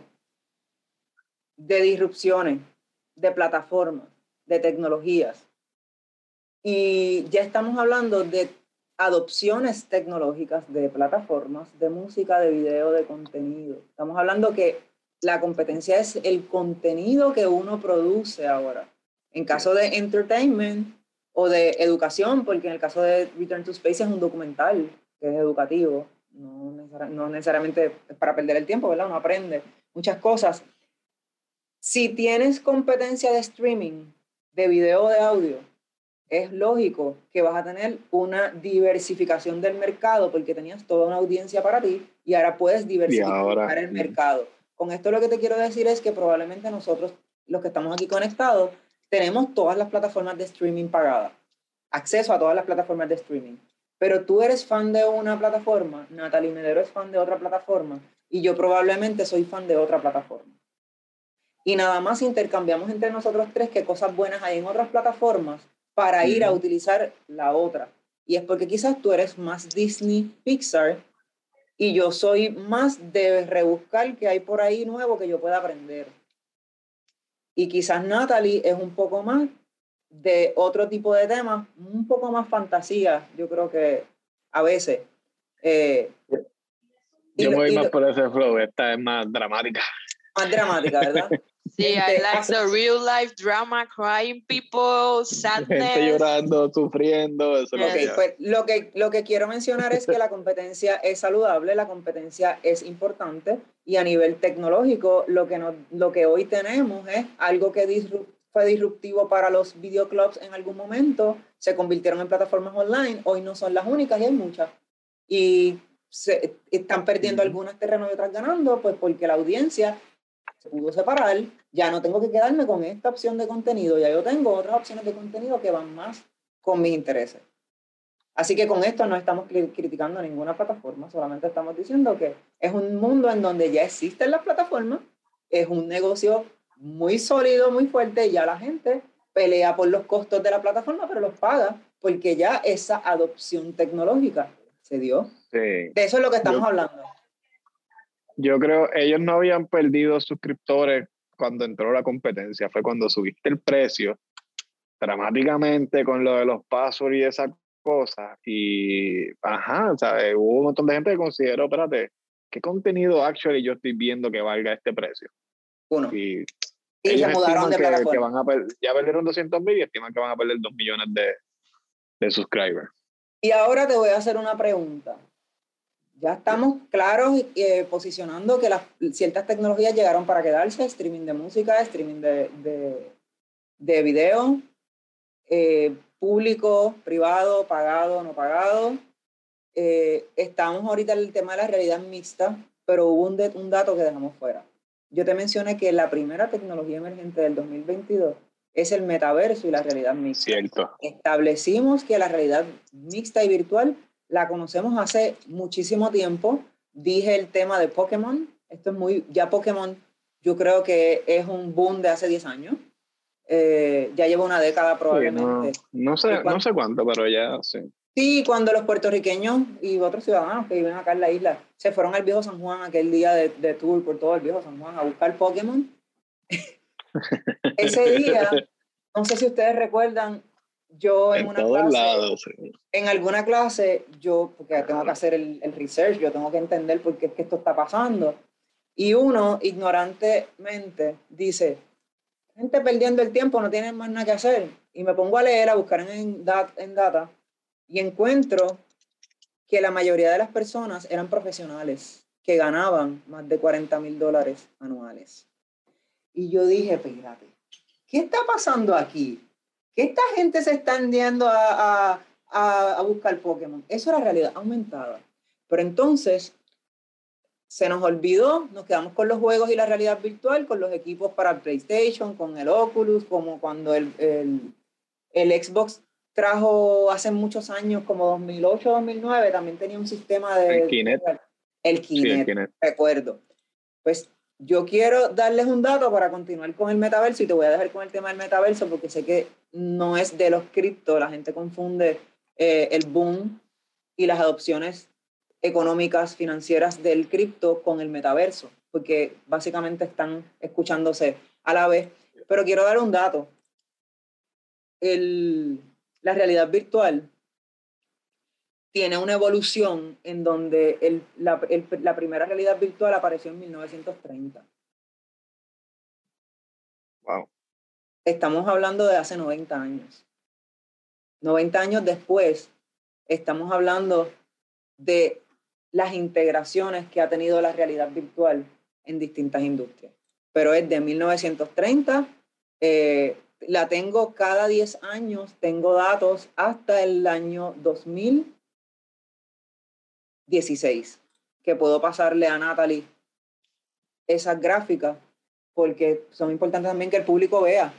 de disrupciones, de plataformas, de tecnologías. Y ya estamos hablando de adopciones tecnológicas de plataformas, de música, de video, de contenido. Estamos hablando que la competencia es el contenido que uno produce ahora. En caso de entertainment, o de educación, porque en el caso de Return to Space es un documental que es educativo, no, no necesariamente es para perder el tiempo, ¿verdad? Uno aprende muchas cosas. Si tienes competencia de streaming, de video de audio, es lógico que vas a tener una diversificación del mercado porque tenías toda una audiencia para ti y ahora puedes diversificar el mercado. Con esto lo que te quiero decir es que probablemente nosotros, los que estamos aquí conectados, tenemos todas las plataformas de streaming pagadas, acceso a todas las plataformas de streaming. Pero tú eres fan de una plataforma, Natalie Medero es fan de otra plataforma y yo probablemente soy fan de otra plataforma. Y nada más intercambiamos entre nosotros tres qué cosas buenas hay en otras plataformas para ir a utilizar la otra. Y es porque quizás tú eres más Disney Pixar y yo soy más de rebuscar que hay por ahí nuevo que yo pueda aprender. Y quizás Natalie es un poco más de otro tipo de temas, un poco más fantasía, yo creo que a veces. Eh, yo voy más por ese flow, esta es más dramática. Más dramática, ¿verdad? [LAUGHS] Sí, I like the [LAUGHS] real life drama, crying people, sadness. Gente llorando, sufriendo, eso lo, que pues, lo que lo que quiero mencionar es que la competencia es saludable, la competencia es importante y a nivel tecnológico lo que, no, lo que hoy tenemos es algo que fue disruptivo para los videoclubs en algún momento, se convirtieron en plataformas online, hoy no son las únicas y hay muchas. Y se, están perdiendo algunas terrenos y otras ganando, pues porque la audiencia se pudo separar, ya no tengo que quedarme con esta opción de contenido, ya yo tengo otras opciones de contenido que van más con mis intereses. Así que con esto no estamos criticando ninguna plataforma, solamente estamos diciendo que es un mundo en donde ya existen las plataformas, es un negocio muy sólido, muy fuerte, y ya la gente pelea por los costos de la plataforma, pero los paga porque ya esa adopción tecnológica se dio. De eso es lo que estamos hablando. Yo creo, ellos no habían perdido suscriptores cuando entró la competencia, fue cuando subiste el precio dramáticamente con lo de los passwords y esas cosas. Y, ajá, o sea, hubo un montón de gente que consideró, espérate, ¿qué contenido actually yo estoy viendo que valga este precio? Uno. Y, y se mudaron de que, van a ya perdieron 200 mil y estiman que van a perder 2 millones de, de subscribers. Y ahora te voy a hacer una pregunta ya estamos claros eh, posicionando que las ciertas tecnologías llegaron para quedarse, streaming de música, streaming de, de, de video, eh, público, privado, pagado, no pagado. Eh, estamos ahorita en el tema de la realidad mixta, pero hubo un, un dato que dejamos fuera. Yo te mencioné que la primera tecnología emergente del 2022 es el metaverso y la realidad mixta. Cierto. Establecimos que la realidad mixta y virtual la conocemos hace muchísimo tiempo. Dije el tema de Pokémon. Esto es muy, ya Pokémon yo creo que es un boom de hace 10 años. Eh, ya lleva una década probablemente. no, sé, no sé cuánto, pero ya sí. Sí, cuando los puertorriqueños y otros ciudadanos que viven acá en la isla se fueron al viejo San Juan aquel día de, de tour por todo el viejo San Juan a buscar Pokémon. [LAUGHS] Ese día, no sé si ustedes recuerdan, yo en, una clase, en alguna clase, yo, porque tengo que hacer el, el, research, yo tengo que entender por qué es que esto está pasando. Y uno, ignorantemente, dice, gente perdiendo el tiempo, no tienen más nada que hacer. Y me pongo a leer, a buscar en, en data, y encuentro que la mayoría de las personas eran profesionales que ganaban más de 40 mil dólares anuales. Y yo dije, espérate, ¿qué está pasando aquí? Que esta gente se está yendo a, a, a, buscar Pokémon. Eso era realidad aumentada. Pero entonces se nos olvidó, nos quedamos con los juegos y la realidad virtual, con los equipos para PlayStation, con el Oculus, como cuando el, el, el Xbox trajo hace muchos años, como 2008, 2009, también tenía un sistema de... El Kinect. El Kinect, el Kinect. recuerdo. Pues yo quiero darles un dato para continuar con el metaverso y te voy a dejar con el tema del metaverso porque sé que no es de los cripto, la gente confunde eh, el boom y las adopciones económicas, financieras del cripto con el metaverso, porque básicamente están escuchándose a la vez. Pero quiero dar un dato. El, la realidad virtual tiene una evolución en donde el, la, la, primera realidad virtual apareció en 1930. Wow. Estamos hablando de hace 90 años. 90 años después, estamos hablando de las integraciones que ha tenido la realidad virtual en distintas industrias. Pero es de 1930, eh, la tengo cada 10 años, tengo datos hasta el año 2016, que puedo pasarle a Natalie esas gráficas, porque son importantes también que el público vea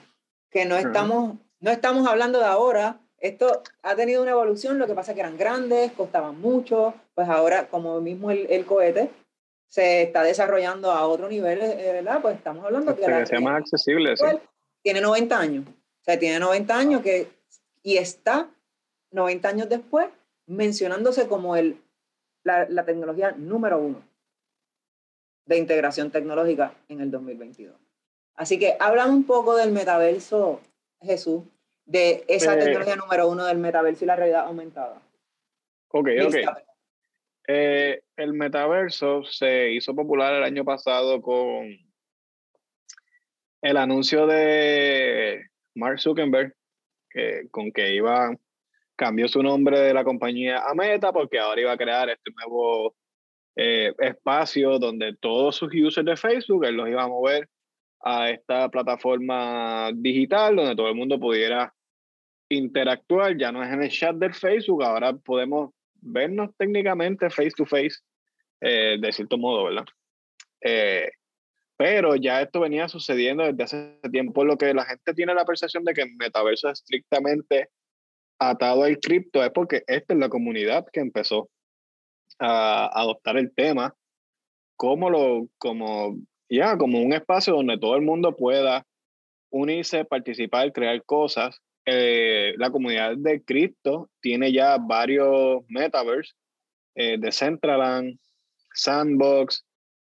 que no estamos, no estamos hablando de ahora, esto ha tenido una evolución, lo que pasa es que eran grandes, costaban mucho, pues ahora como mismo el, el cohete se está desarrollando a otro nivel, eh, ¿verdad? Pues estamos hablando que, que sea más accesible. Sí. Tiene 90 años, o sea, tiene 90 años que, y está 90 años después mencionándose como el, la, la tecnología número uno de integración tecnológica en el 2022. Así que hablan un poco del metaverso, Jesús, de esa eh, tecnología número uno del metaverso y la realidad aumentada. Ok, ok. Eh, el metaverso se hizo popular el año pasado con el anuncio de Mark Zuckerberg, que, con que iba, cambió su nombre de la compañía a Meta porque ahora iba a crear este nuevo eh, espacio donde todos sus users de Facebook, él los iba a mover a esta plataforma digital donde todo el mundo pudiera interactuar, ya no es en el chat del Facebook, ahora podemos vernos técnicamente face to face, eh, de cierto modo, ¿verdad? Eh, pero ya esto venía sucediendo desde hace tiempo, lo que la gente tiene la percepción de que el metaverso es estrictamente atado al cripto, es porque esta es la comunidad que empezó a adoptar el tema como, lo, como ya, como un espacio donde todo el mundo pueda unirse, participar, crear cosas. Eh, la comunidad de cripto tiene ya varios metaverse, eh, Decentraland, Sandbox,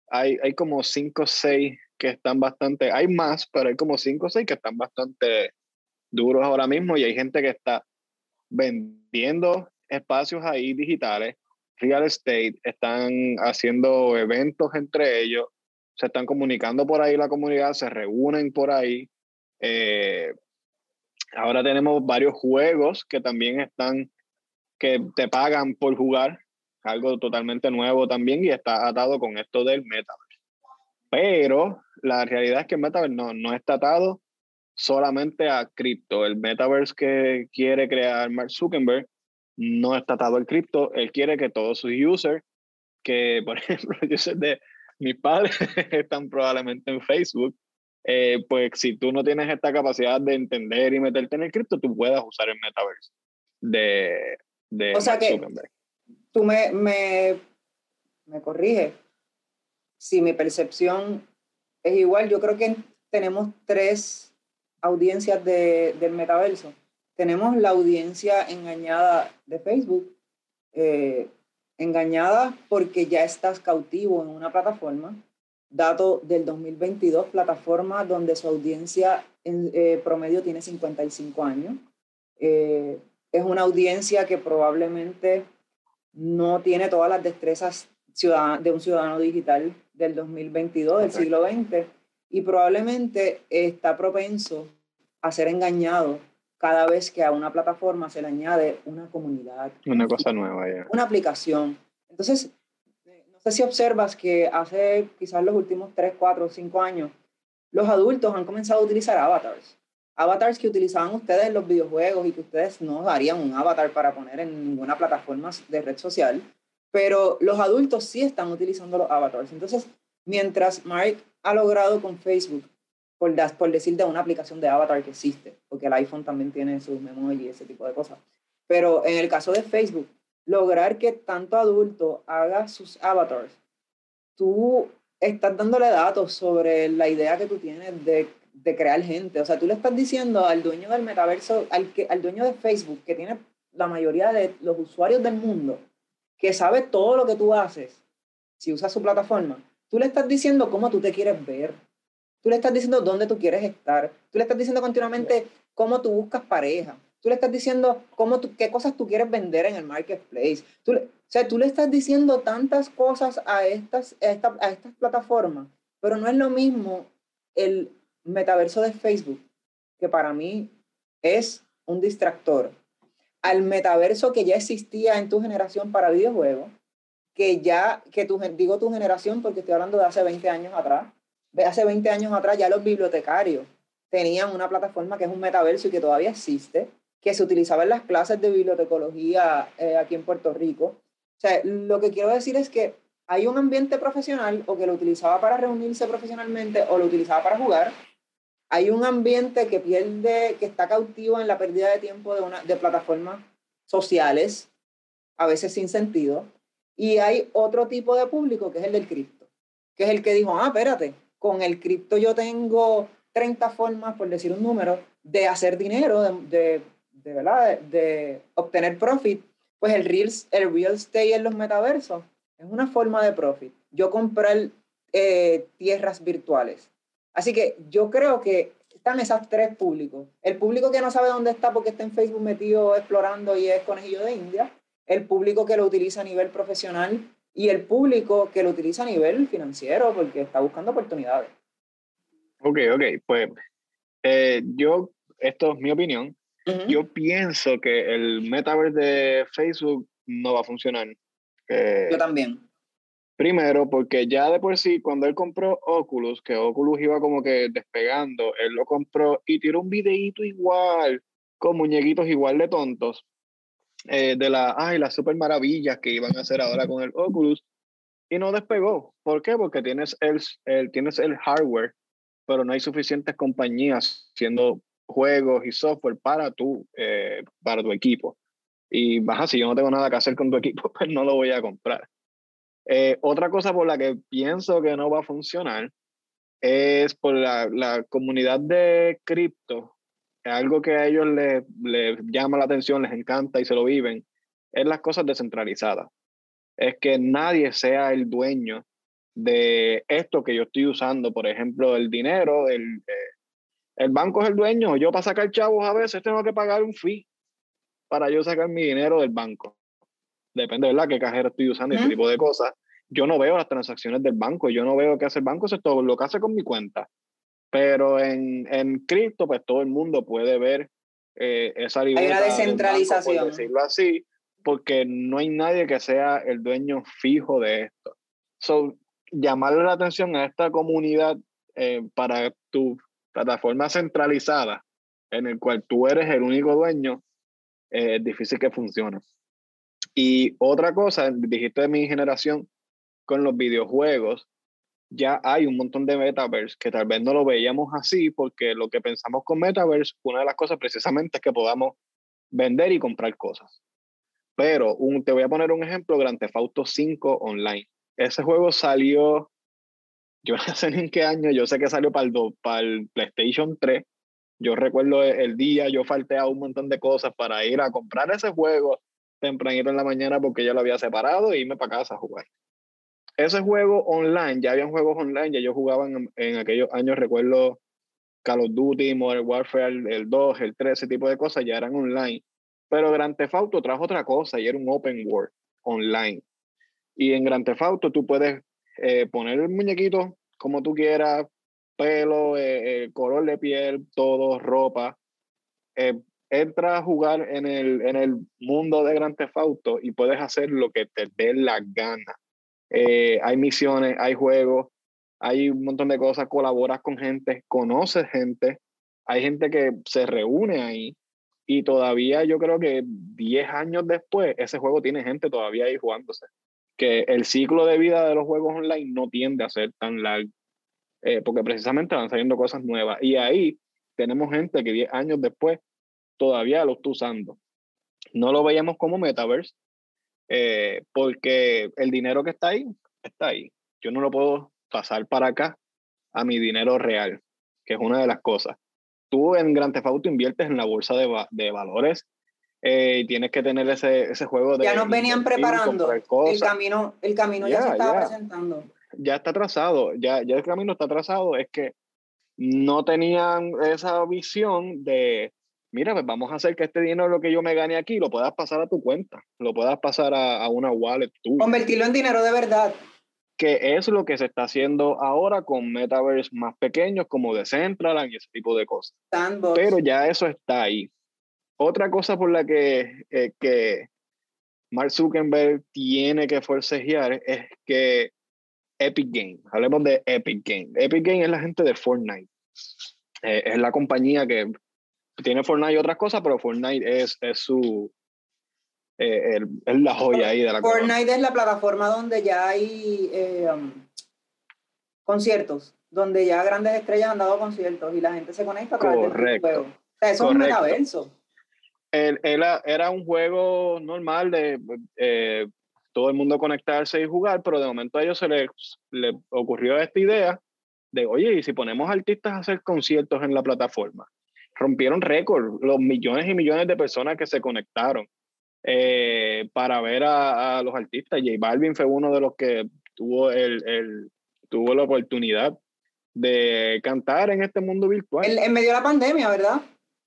hay, hay como cinco o seis que están bastante, hay más, pero hay como cinco o seis que están bastante duros ahora mismo y hay gente que está vendiendo espacios ahí digitales, real estate, están haciendo eventos entre ellos se están comunicando por ahí la comunidad, se reúnen por ahí. Eh, ahora tenemos varios juegos que también están, que te pagan por jugar, algo totalmente nuevo también y está atado con esto del metaverse. Pero la realidad es que el metaverse no, no está atado solamente a cripto. El metaverse que quiere crear Mark Zuckerberg no está atado al cripto. Él quiere que todos sus users, que [LAUGHS] por ejemplo, users de, mis padres [LAUGHS] están probablemente en Facebook, eh, pues si tú no tienes esta capacidad de entender y meterte en el cripto, tú puedas usar el metaverse de, de o sea que Tú me, me, me corriges. Si mi percepción es igual, yo creo que tenemos tres audiencias de, del metaverso. Tenemos la audiencia engañada de Facebook, eh, engañada porque ya estás cautivo en una plataforma. Dato del 2022, plataforma donde su audiencia en eh, promedio tiene 55 años. Eh, es una audiencia que probablemente no tiene todas las destrezas de un ciudadano digital del 2022, del siglo XX, y probablemente está propenso a ser engañado cada vez que a una plataforma se le añade una comunidad. Una cosa nueva, ya. Una aplicación. Entonces, no sé si observas que hace quizás los últimos 3, 4, 5 años, los adultos han comenzado a utilizar avatars. Avatars que utilizaban ustedes en los videojuegos y que ustedes no darían un avatar para poner en ninguna plataforma de red social, pero los adultos sí están utilizando los avatars. Entonces, mientras Mark ha logrado con Facebook por, por decir de una aplicación de avatar que existe, porque el iPhone también tiene sus memoji y ese tipo de cosas. Pero en el caso de Facebook, lograr que tanto adulto haga sus avatars, tú estás dándole datos sobre la idea que tú tienes de, crear gente. O sea, tú le estás diciendo al dueño del metaverso, al, al dueño de Facebook, que tiene la mayoría de los usuarios del mundo, que sabe todo lo que tú haces, si usas su plataforma, tú le estás diciendo cómo tú te quieres ver, Tú le estás diciendo dónde tú quieres estar. Tú le estás diciendo continuamente cómo tú buscas pareja. Tú le estás diciendo cómo tú, qué cosas tú quieres vender en el marketplace. Tú o sea, tú le estás diciendo tantas cosas a estas, a, esta, a estas plataformas, pero no es lo mismo el metaverso de Facebook, que para mí es un distractor. al metaverso que ya existía en tu generación para videojuegos, que ya, que tu, digo tu generación porque estoy hablando de hace 20 años atrás, de hace 20 años atrás ya los bibliotecarios tenían una plataforma que es un metaverso y que todavía existe, que se utilizaba en las clases de bibliotecología eh, aquí en Puerto Rico. O sea, lo que quiero decir es que hay un ambiente profesional o que lo utilizaba para reunirse profesionalmente o lo utilizaba para jugar, hay un ambiente que pierde, que está cautivo en la pérdida de tiempo de, una, de plataformas sociales, a veces sin sentido, y hay otro tipo de público que es el del cripto, que es el que dijo, ah, espérate, con el cripto yo tengo 30 formas, por decir un número, de hacer dinero, de, de, ¿verdad? De, obtener profit, pues el real, el real estate en los metaversos es una forma de profit. Yo comprar eh, tierras virtuales, Así que yo creo que están esos tres públicos. El público que no sabe dónde está porque está en Facebook metido explorando y es conejillo de India. El público que lo utiliza a nivel profesional y el público que lo utiliza a nivel financiero porque está buscando oportunidades. Ok, ok. Pues eh, yo, esto es mi opinión. Yo pienso que el metaverse de Facebook no va a funcionar. yo también. Primero, porque ya de por sí, cuando él compró Oculus, que Oculus iba como que despegando, él lo compró y tiró un videíto igual, con muñequitos igual de tontos, eh, de la, ay, las super maravillas que iban a hacer ahora con el Oculus, y no despegó. ¿Por qué? Porque tienes el, el, tienes el hardware, pero no hay suficientes compañías haciendo juegos y software para tu, eh, para tu equipo. Y baja, si yo no tengo nada que hacer con tu equipo, [LAUGHS] pues no lo voy a comprar. Eh, otra cosa por la que pienso que no va a funcionar es por la, la comunidad de cripto, algo que a ellos les, les, llama la atención, les encanta y se lo viven, es las cosas descentralizadas. Es que nadie sea el dueño de esto que yo estoy usando, por ejemplo, el dinero, el, eh, el banco es el dueño, yo para sacar chavos a veces tengo que pagar un fee para yo sacar mi dinero del banco depende de la qué cajero estoy usando y ese tipo de cosas. Yo no veo las transacciones del banco, yo no veo qué hace el banco, eso es todo lo que hace con mi cuenta. Pero en, en cripto, pues todo el mundo puede ver eh, esa libertad. Hay una descentralización. por decirlo así, porque no hay nadie que sea el dueño fijo de esto. So, llamarle la atención a esta comunidad eh, para tu plataforma centralizada, en el cual tú eres el único dueño, eh, es difícil que funcione. Y otra cosa, dijiste de mi generación, con los videojuegos, ya hay un montón de metaverse que tal vez no lo veíamos así porque lo que pensamos con metaverse, una de las cosas precisamente es que podamos vender y comprar cosas. Pero un, te voy a poner un ejemplo, Grand Theft Auto 5 Online. Ese juego salió, yo [LAUGHS] no sé ni en qué año, yo sé que salió para el, para el PlayStation 3. Yo recuerdo el día, yo falté a un montón de cosas para ir a comprar ese juego, tempranito en la mañana porque ya lo había separado e irme para casa a jugar. Ese juego online, ya habían juegos online, ya yo jugaba en, aquellos años, recuerdo Call of Duty, Modern Warfare, el 2, el 3, ese tipo de cosas ya eran online. Pero Grand Theft Auto trajo otra cosa y era un open world online. Y en Grand Theft Auto tú puedes eh, poner el muñequito como tú quieras, pelo, eh, eh, color de piel, todo, ropa. Entra a jugar en el, en el mundo de Grand Theft Auto y puedes hacer lo que te dé la gana. Eh, hay misiones, hay juegos, hay un montón de cosas, colaboras con gente, conoces gente, hay gente que se reúne ahí y todavía yo creo que 10 años después ese juego tiene gente todavía ahí jugándose. Que el ciclo de vida de los juegos online no tiende a ser tan largo, eh, porque precisamente van saliendo cosas nuevas. Y ahí tenemos gente que 10 años después todavía lo está usando. No lo veíamos como metaverse, eh, porque el dinero que está ahí, está ahí. Yo no lo puedo pasar para acá a mi dinero real, que es una de las cosas. Tú en Grand Theft Auto inviertes en la bolsa de, de valores eh, y tienes que tener ese, ese juego de... Ya nos venían preparando. El camino, el camino ya, se estaba presentando. Ya está trazado, ya, ya el camino está trazado. Es que no tenían esa visión de mira, pues vamos a hacer que este dinero lo que yo me gane aquí lo puedas pasar a tu cuenta, lo puedas pasar a, una wallet tuya. Convertirlo en dinero de verdad. Que es lo que se está haciendo ahora con metaverse más pequeños como Decentraland y ese tipo de cosas. Pero ya eso está ahí. otra cosa por la que, eh, que Mark Zuckerberg tiene que forcejear es que Epic Games, hablemos de Epic Games. Epic Games es la gente de Fortnite. Eh, es la compañía que tiene Fortnite y otras cosas, pero Fortnite es, es su, eh, es la joya ahí de la Fortnite es la plataforma donde ya hay eh, um, conciertos, donde ya grandes estrellas han dado conciertos y la gente se conecta a través del juego. O sea, eso es un metaverso. Él, era un juego normal de eh, todo el mundo conectarse y jugar, pero de momento a ellos se les, le ocurrió esta idea de, oye, ¿y si ponemos artistas a hacer conciertos en la plataforma? Rompieron récord, los millones y millones de personas que se conectaron eh, para ver a, los artistas. J Balvin fue uno de los que tuvo, el, el, tuvo la oportunidad de cantar en este mundo virtual. En, medio de la pandemia, ¿verdad?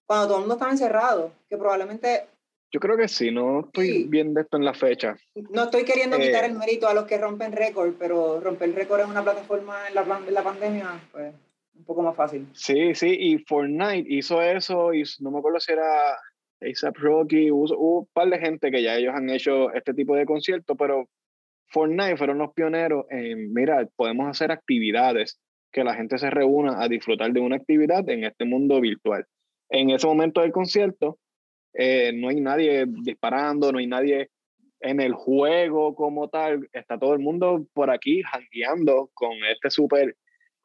Cuando todo el mundo estaba encerrado, que probablemente... Yo creo que sí, no estoy viendo esto en la fecha. No estoy queriendo quitar eh, el mérito a los que rompen récord, pero romper récord en una plataforma en la, en la pandemia, pues un poco más fácil. Sí, sí, y Fortnite hizo eso, y no me acuerdo si era ASAP Rocky, hubo, un par de gente que ya ellos han hecho este tipo de conciertos, pero Fortnite fueron los pioneros en, mira, podemos hacer actividades que la gente se reúna a disfrutar de una actividad en este mundo virtual. En ese momento del concierto, eh, no hay nadie disparando, no hay nadie en el juego como tal, está todo el mundo por aquí jangueando con este super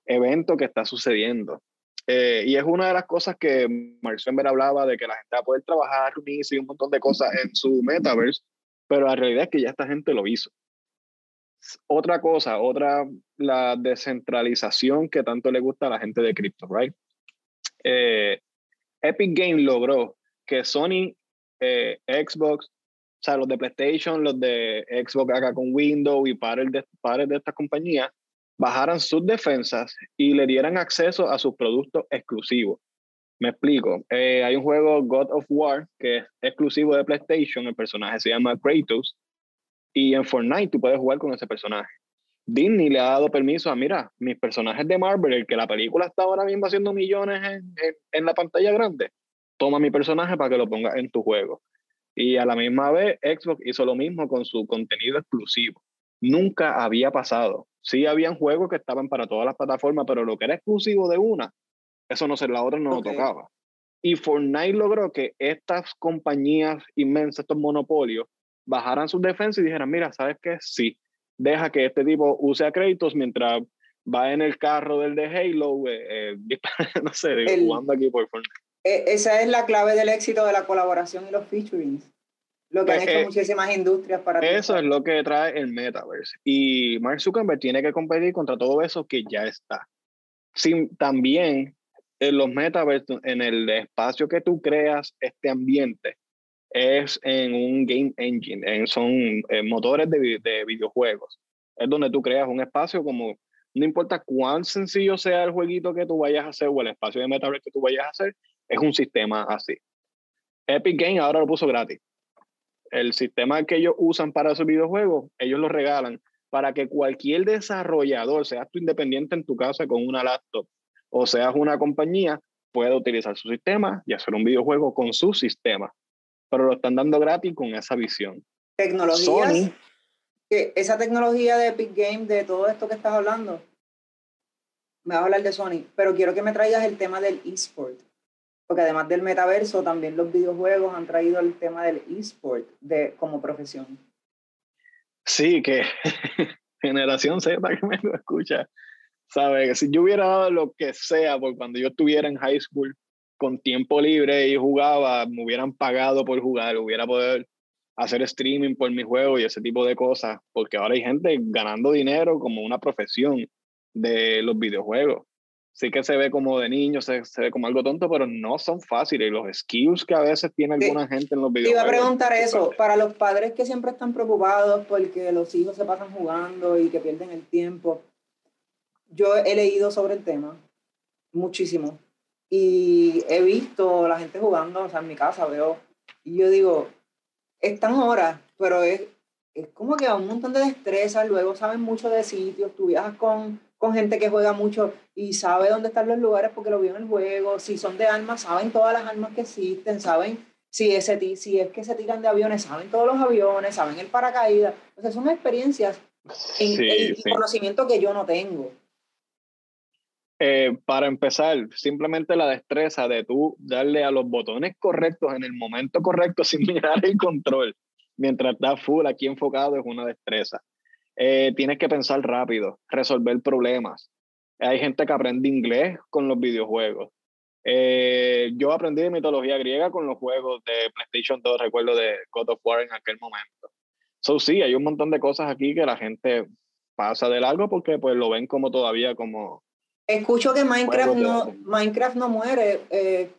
evento que está sucediendo. Eh, y es una de las cosas que Mark Zuckerberg hablaba de que la gente va a poder trabajar, reunirse y un montón de cosas en su metaverse, pero la realidad es que ya esta gente lo hizo. Otra cosa, otra, la descentralización que tanto le gusta a la gente de cripto, right? Eh, Epic Games logró que Sony, eh, Xbox, o sea, los de PlayStation, los de Xbox acá con Windows y pares de, pares de estas compañías, bajaran sus defensas y le dieran acceso a sus productos exclusivos. Me explico. Eh, hay un juego God of War que es exclusivo de PlayStation. El personaje se llama Kratos. Y en Fortnite tú puedes jugar con ese personaje. Disney le ha dado permiso a, mira, mis personajes de Marvel, el que la película está ahora mismo haciendo millones en, en la pantalla grande, toma mi personaje para que lo ponga en tu juego. Y a la misma vez, Xbox hizo lo mismo con su contenido exclusivo. Nunca había pasado. Sí habían juegos que estaban para todas las plataformas, pero lo que era exclusivo de una, eso no sé, la otra no lo tocaba. Y Fortnite logró que estas compañías inmensas, estos monopolios, bajaran sus defensas y dijeran, mira, ¿sabes qué? Sí, deja que este tipo use a créditos mientras va en el carro del de Halo, eh, eh [LAUGHS] no sé, jugando aquí por Fortnite. E, esa es la clave del éxito de la colaboración y los featurings. Lo que han pues, hecho eh, muchísimas industrias para... Eso es lo que trae el metaverse. Y Mark Zuckerberg tiene que competir contra todo eso que ya está. Sin, también en los metaverse, en el espacio que tú creas este ambiente, es en un game engine, en, son eh, motores de, de videojuegos. Es donde tú creas un espacio como, no importa cuán sencillo sea el jueguito que tú vayas a hacer o el espacio de metaverse que tú vayas a hacer, es un sistema así. Epic Games ahora lo puso gratis el sistema que ellos usan para esos videojuegos, ellos lo regalan para que cualquier desarrollador, seas tú independiente en tu casa con una laptop o seas una compañía, pueda utilizar su sistema y hacer un videojuego con su sistema. Pero lo están dando gratis con esa visión. Tecnologías. esa tecnología de Epic Game, de todo esto que estás hablando, me vas a hablar de Sony, pero quiero que me traigas el tema del eSport porque además del metaverso, también los videojuegos han traído el tema del eSport de, como profesión. Sí, que [LAUGHS] generación Z que me lo escucha, sabe si yo hubiera dado lo que sea por cuando yo estuviera en high school con tiempo libre y jugaba, me hubieran pagado por jugar, hubiera poder hacer streaming por mi juego y ese tipo de cosas, porque ahora hay gente ganando dinero como una profesión de los videojuegos sí que se ve como de niño, se, se, ve como algo tonto, pero no son fáciles. Y los skills que a veces tiene alguna gente en los videojuegos. Iba a preguntar eso, para los padres que siempre están preocupados porque los hijos se pasan jugando y que pierden el tiempo. Yo he leído sobre el tema muchísimo y he visto la gente jugando, o sea, en mi casa veo, y yo digo, están horas, pero es, es como que un montón de destreza, luego saben mucho de sitios, tú viajas con con gente que juega mucho y sabe dónde están los lugares porque lo vio en el juego. Si son de armas, saben todas las armas que existen, saben si, ese, si es que se tiran de aviones, saben todos los aviones, saben el paracaídas. O sea, son experiencias y conocimiento que yo no tengo. Eh, para empezar, simplemente la destreza de tú darle a los botones correctos en el momento correcto [LAUGHS] sin mirar el control, mientras estás full aquí enfocado, es una destreza. Eh, tienes que pensar rápido, resolver problemas. Hay gente que aprende inglés con los videojuegos. Eh, yo aprendí de mitología griega con los juegos de PlayStation 2, recuerdo de God of War en aquel momento. So sí, hay un montón de cosas aquí que la gente pasa de largo porque pues lo ven como todavía como Escucho que Minecraft no, Minecraft no muere. Eh,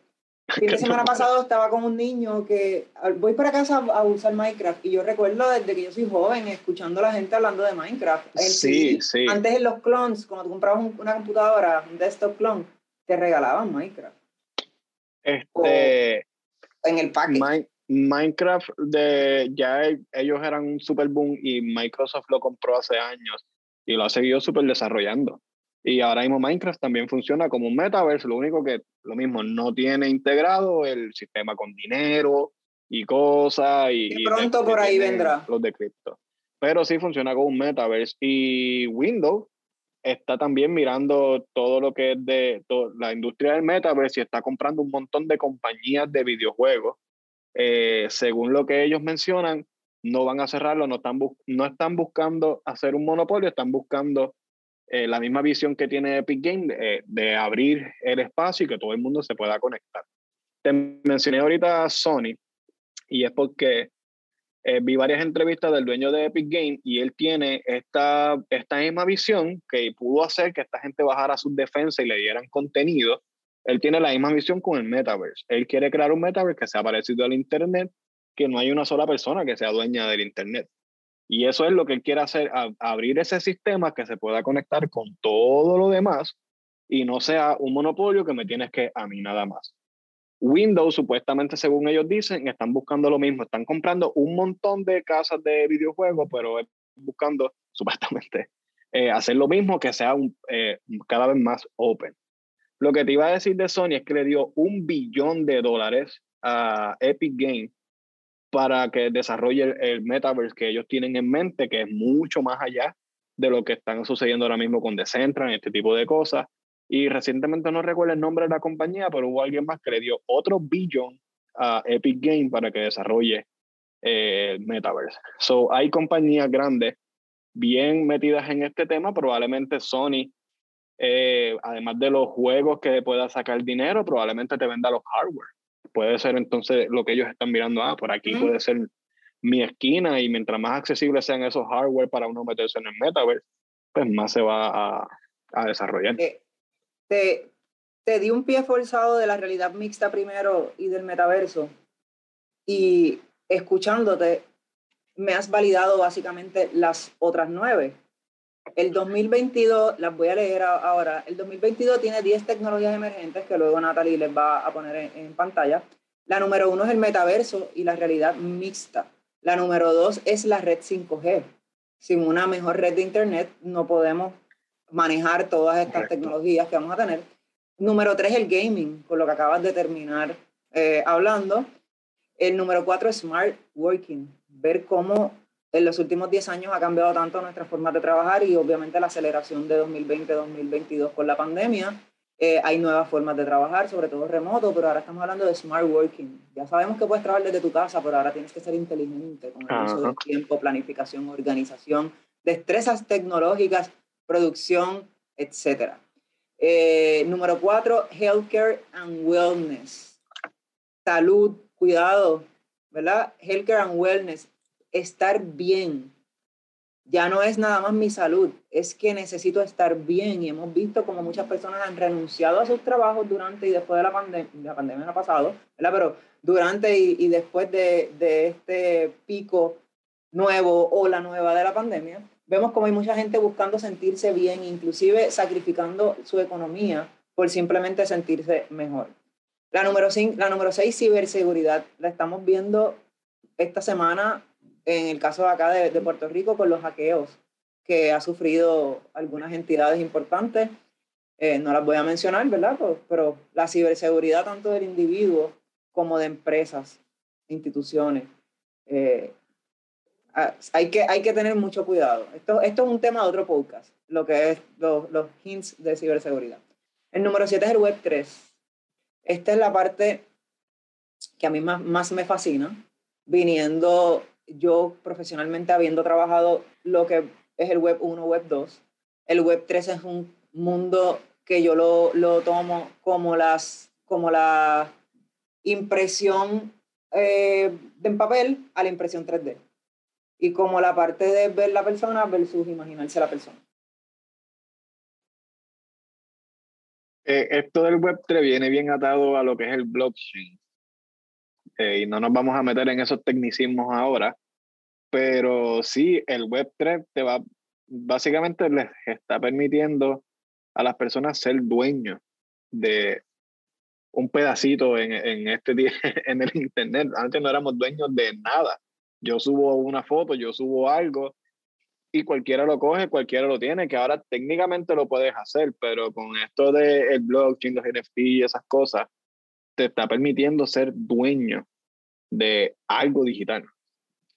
[LAUGHS] fin de semana pasado estaba con un niño que voy para casa a usar Minecraft y yo recuerdo desde que yo soy joven escuchando a la gente hablando de Minecraft. sí, sí. Antes en los clones, cuando tú comprabas una computadora, un desktop clone, te regalaban Minecraft. Este. en el paquete. Minecraft de ya ellos eran un super boom y Microsoft lo compró hace años y lo ha seguido super desarrollando. Y ahora mismo Minecraft también funciona como un metaverse, lo único que lo mismo no tiene integrado el sistema con dinero y cosas. Y, pronto por ahí vendrá. Los de cripto. Pero sí funciona como un metaverse. Y Windows está también mirando todo lo que es de la industria del metaverse y está comprando un montón de compañías de videojuegos. Eh, según lo que ellos mencionan, no van a cerrarlo, no están, no están buscando hacer un monopolio, están buscando eh, la misma visión que tiene Epic Games de, abrir el espacio y que todo el mundo se pueda conectar. Te mencioné ahorita Sony y es porque eh, vi varias entrevistas del dueño de Epic Games y él tiene esta, esta misma visión que pudo hacer que esta gente bajara sus defensas y le dieran contenido. Él tiene la misma visión con el metaverse. Él quiere crear un metaverse que sea parecido al Internet, que no hay una sola persona que sea dueña del Internet. Y eso es lo que él quiere hacer, abrir ese sistema que se pueda conectar con todo lo demás y no sea un monopolio que me tienes que a mí nada más. Windows, supuestamente, según ellos dicen, están buscando lo mismo. Están comprando un montón de casas de videojuegos, pero buscando, [LAUGHS] supuestamente, eh, hacer lo mismo, que sea un, eh, cada vez más open. Lo que te iba a decir de Sony es que le dio un billón de dólares a Epic Games para que desarrolle el, metaverse que ellos tienen en mente, que es mucho más allá de lo que están sucediendo ahora mismo con Decentral y este tipo de cosas. Y recientemente no recuerdo el nombre de la compañía, pero hubo alguien más que le dio otro billón a Epic Games para que desarrolle eh, el metaverse. So, hay compañías grandes bien metidas en este tema, probablemente Sony, eh, además de los juegos que pueda sacar dinero, probablemente te venda los hardware puede ser entonces lo que ellos están mirando, ah, por aquí puede ser mi esquina y mientras más accesibles sean esos hardware para uno meterse en el metaverse, pues más se va a, a desarrollar. Eh, te, te di un pie forzado de la realidad mixta primero y del metaverso y escuchándote me has validado básicamente las otras nueve. El 2022, las voy a leer ahora, el 2022 tiene 10 tecnologías emergentes que luego Natalie les va a poner en, pantalla. La número uno es el metaverso y la realidad mixta. La número dos es la red 5G. Sin una mejor red de Internet no podemos manejar todas estas tecnologías que vamos a tener. Número tres, el gaming, por lo que acabas de terminar eh, hablando. El número cuatro smart working, ver cómo en los últimos 10 años ha cambiado tanto nuestra forma de trabajar y obviamente la aceleración de 2020-2022 con la pandemia. Eh, hay nuevas formas de trabajar, sobre todo remoto, pero ahora estamos hablando de smart working. Ya sabemos que puedes trabajar desde tu casa, pero ahora tienes que ser inteligente con el uso del tiempo, planificación, organización, destrezas tecnológicas, producción, etc. Eh, número cuatro, healthcare and wellness. Salud, cuidado, ¿verdad? Healthcare and wellness estar bien. Ya no es nada más mi salud, es que necesito estar bien. Y hemos visto como muchas personas han renunciado a sus trabajos durante y después de la pandemia, la pandemia ha pasado, ¿verdad? Pero durante y, después de, de este pico nuevo o la nueva de la pandemia, vemos como hay mucha gente buscando sentirse bien, inclusive sacrificando su economía por simplemente sentirse mejor. La número, cinco, la número seis, ciberseguridad. La estamos viendo esta semana en el caso de acá de, Puerto Rico con los hackeos que ha sufrido algunas entidades importantes. Eh, no las voy a mencionar, ¿verdad? Pero, pero, la ciberseguridad tanto del individuo como de empresas instituciones. Eh, hay, que, hay que tener mucho cuidado. Esto, esto es un tema de otro podcast, lo que es los, los hints de ciberseguridad. El número 7 es el Web 3. Esta es la parte que a mí más, más me fascina, viniendo yo profesionalmente habiendo trabajado lo que es el Web 1, Web 2. El Web 3 es un mundo que yo lo, lo tomo como, las, como la impresión eh, en papel a la impresión 3D. Y como la parte de ver la persona versus imaginarse la persona. Eh, esto del Web3 viene bien atado a lo que es el blockchain. Eh, y no nos vamos a meter en esos tecnicismos ahora, pero sí, el Web3 te va, básicamente les está permitiendo a las personas ser dueños de un pedacito en, en, este, [LAUGHS] en el Internet. Antes no éramos dueños de nada. Yo subo una foto, yo subo algo y cualquiera lo coge, cualquiera lo tiene, que ahora técnicamente lo puedes hacer, pero con esto del el blockchain, los NFT y esas cosas, te está permitiendo ser dueño de algo digital,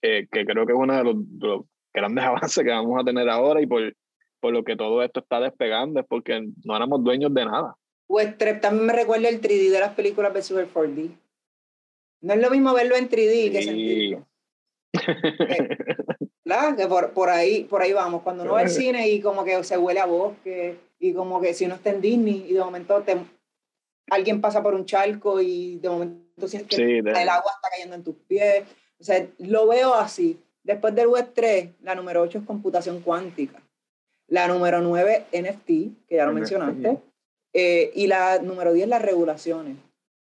eh, que creo que es uno de los, grandes [LAUGHS] avances que vamos a tener ahora y por, por lo que todo esto está despegando, es porque no éramos dueños de nada. Web3 también me recuerda el 3D de las películas versus el 4D. No es lo mismo verlo en 3D que sentirlo. [LAUGHS] Claro, que por, por, ahí, por ahí vamos. Cuando uno va al cine y como que se huele a bosque y como que si uno está en Disney y de momento te, alguien pasa por un charco y de momento sientes que el agua está cayendo en tus pies. O sea, lo veo así. Después del Web 3, la número 8 es computación cuántica. La número 9, NFT, que ya lo mencionaste. Eh, y la número 10, las regulaciones.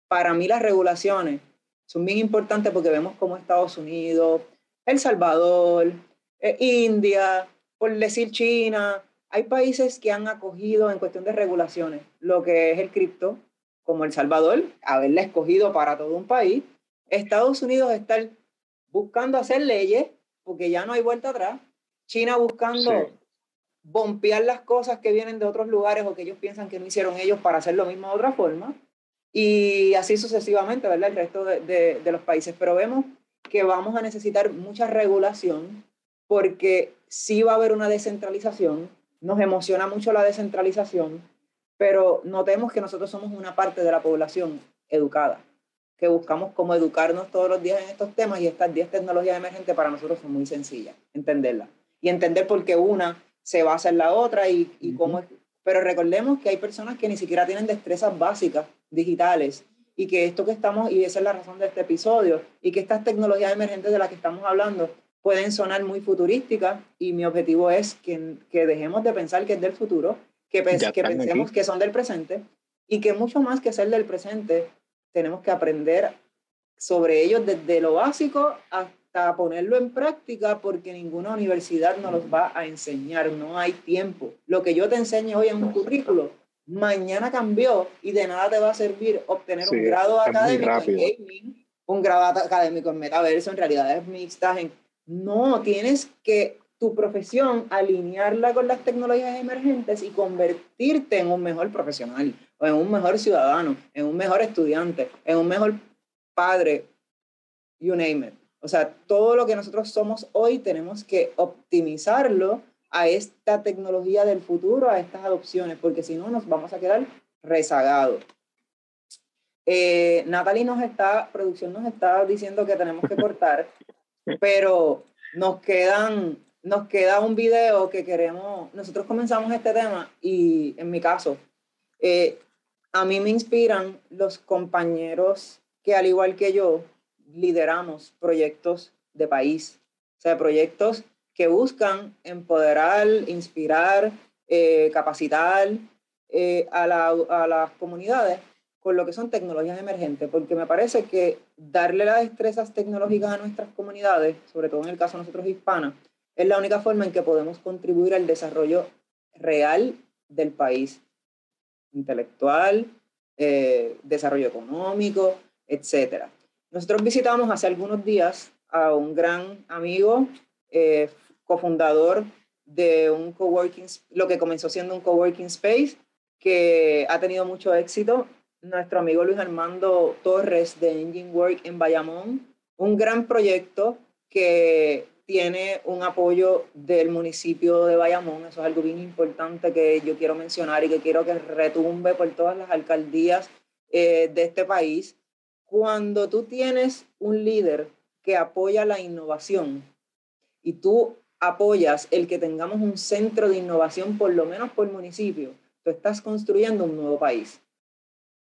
Para mí las regulaciones son bien importantes porque vemos cómo Estados Unidos, El Salvador, eh, India, por decir China, hay países que han acogido en cuestión de regulaciones lo que es el cripto, como El Salvador, haberla escogido para todo un país. Estados Unidos está buscando hacer leyes porque ya no hay vuelta atrás. China buscando bompear las cosas que vienen de otros lugares o que ellos piensan que no hicieron ellos para hacer lo mismo de otra forma. Y así sucesivamente, ¿verdad? El resto de, de, de los países. Pero vemos que vamos a necesitar mucha regulación porque sí va a haber una descentralización. Nos emociona mucho la descentralización, pero notemos que nosotros somos una parte de la población educada, que buscamos cómo educarnos todos los días en estos temas y estas 10 tecnologías emergentes para nosotros son muy sencillas, entenderlas. Y entender por qué una se basa en la otra y, y cómo Pero recordemos que hay personas que ni siquiera tienen destrezas básicas digitales y que esto que estamos, y esa es la razón de este episodio, y que estas tecnologías emergentes de las que estamos hablando pueden sonar muy futurísticas y mi objetivo es que, que dejemos de pensar que es del futuro, que, que pensemos que son del presente y que mucho más que ser del presente, tenemos que aprender sobre ellos desde lo básico hasta ponerlo en práctica porque ninguna universidad nos los va a enseñar, no hay tiempo. Lo que yo te enseño hoy en un currículo, mañana cambió y de nada te va a servir obtener un grado académico en gaming, un grado académico en metaverso, en realidades mixtas. En... No, tienes que tu profesión alinearla con las tecnologías emergentes y convertirte en un mejor profesional, o en un mejor ciudadano, en un mejor estudiante, en un mejor padre, you name it. O sea, todo lo que nosotros somos hoy tenemos que optimizarlo a esta tecnología del futuro, a estas adopciones, porque si no nos vamos a quedar rezagados. Eh, Natalie nos está, producción nos está diciendo que tenemos que cortar, [LAUGHS] pero nos quedan, nos queda un video que queremos, nosotros comenzamos este tema y en mi caso, eh, a mí me inspiran los compañeros que al igual que yo, lideramos proyectos de país, o sea, proyectos que buscan empoderar, inspirar, eh, capacitar eh, a, a las comunidades con lo que son tecnologías emergentes, porque me parece que darle las destrezas tecnológicas a nuestras comunidades, sobre todo en el caso de nosotros hispanos, es la única forma en que podemos contribuir al desarrollo real del país, intelectual, eh, desarrollo económico, etcétera. Nosotros visitamos hace algunos días a un gran amigo, eh, cofundador de un coworking, lo que comenzó siendo un coworking space, que ha tenido mucho éxito. Nuestro amigo Luis Armando Torres de Engine Work en Bayamón un gran proyecto que tiene un apoyo del municipio de Bayamón. Eso es algo bien importante que yo quiero mencionar y que quiero que retumbe por todas las alcaldías eh, de este país. Cuando tú tienes un líder que apoya la innovación y tú apoyas el que tengamos un centro de innovación, por lo menos por municipio, tú estás construyendo un nuevo país.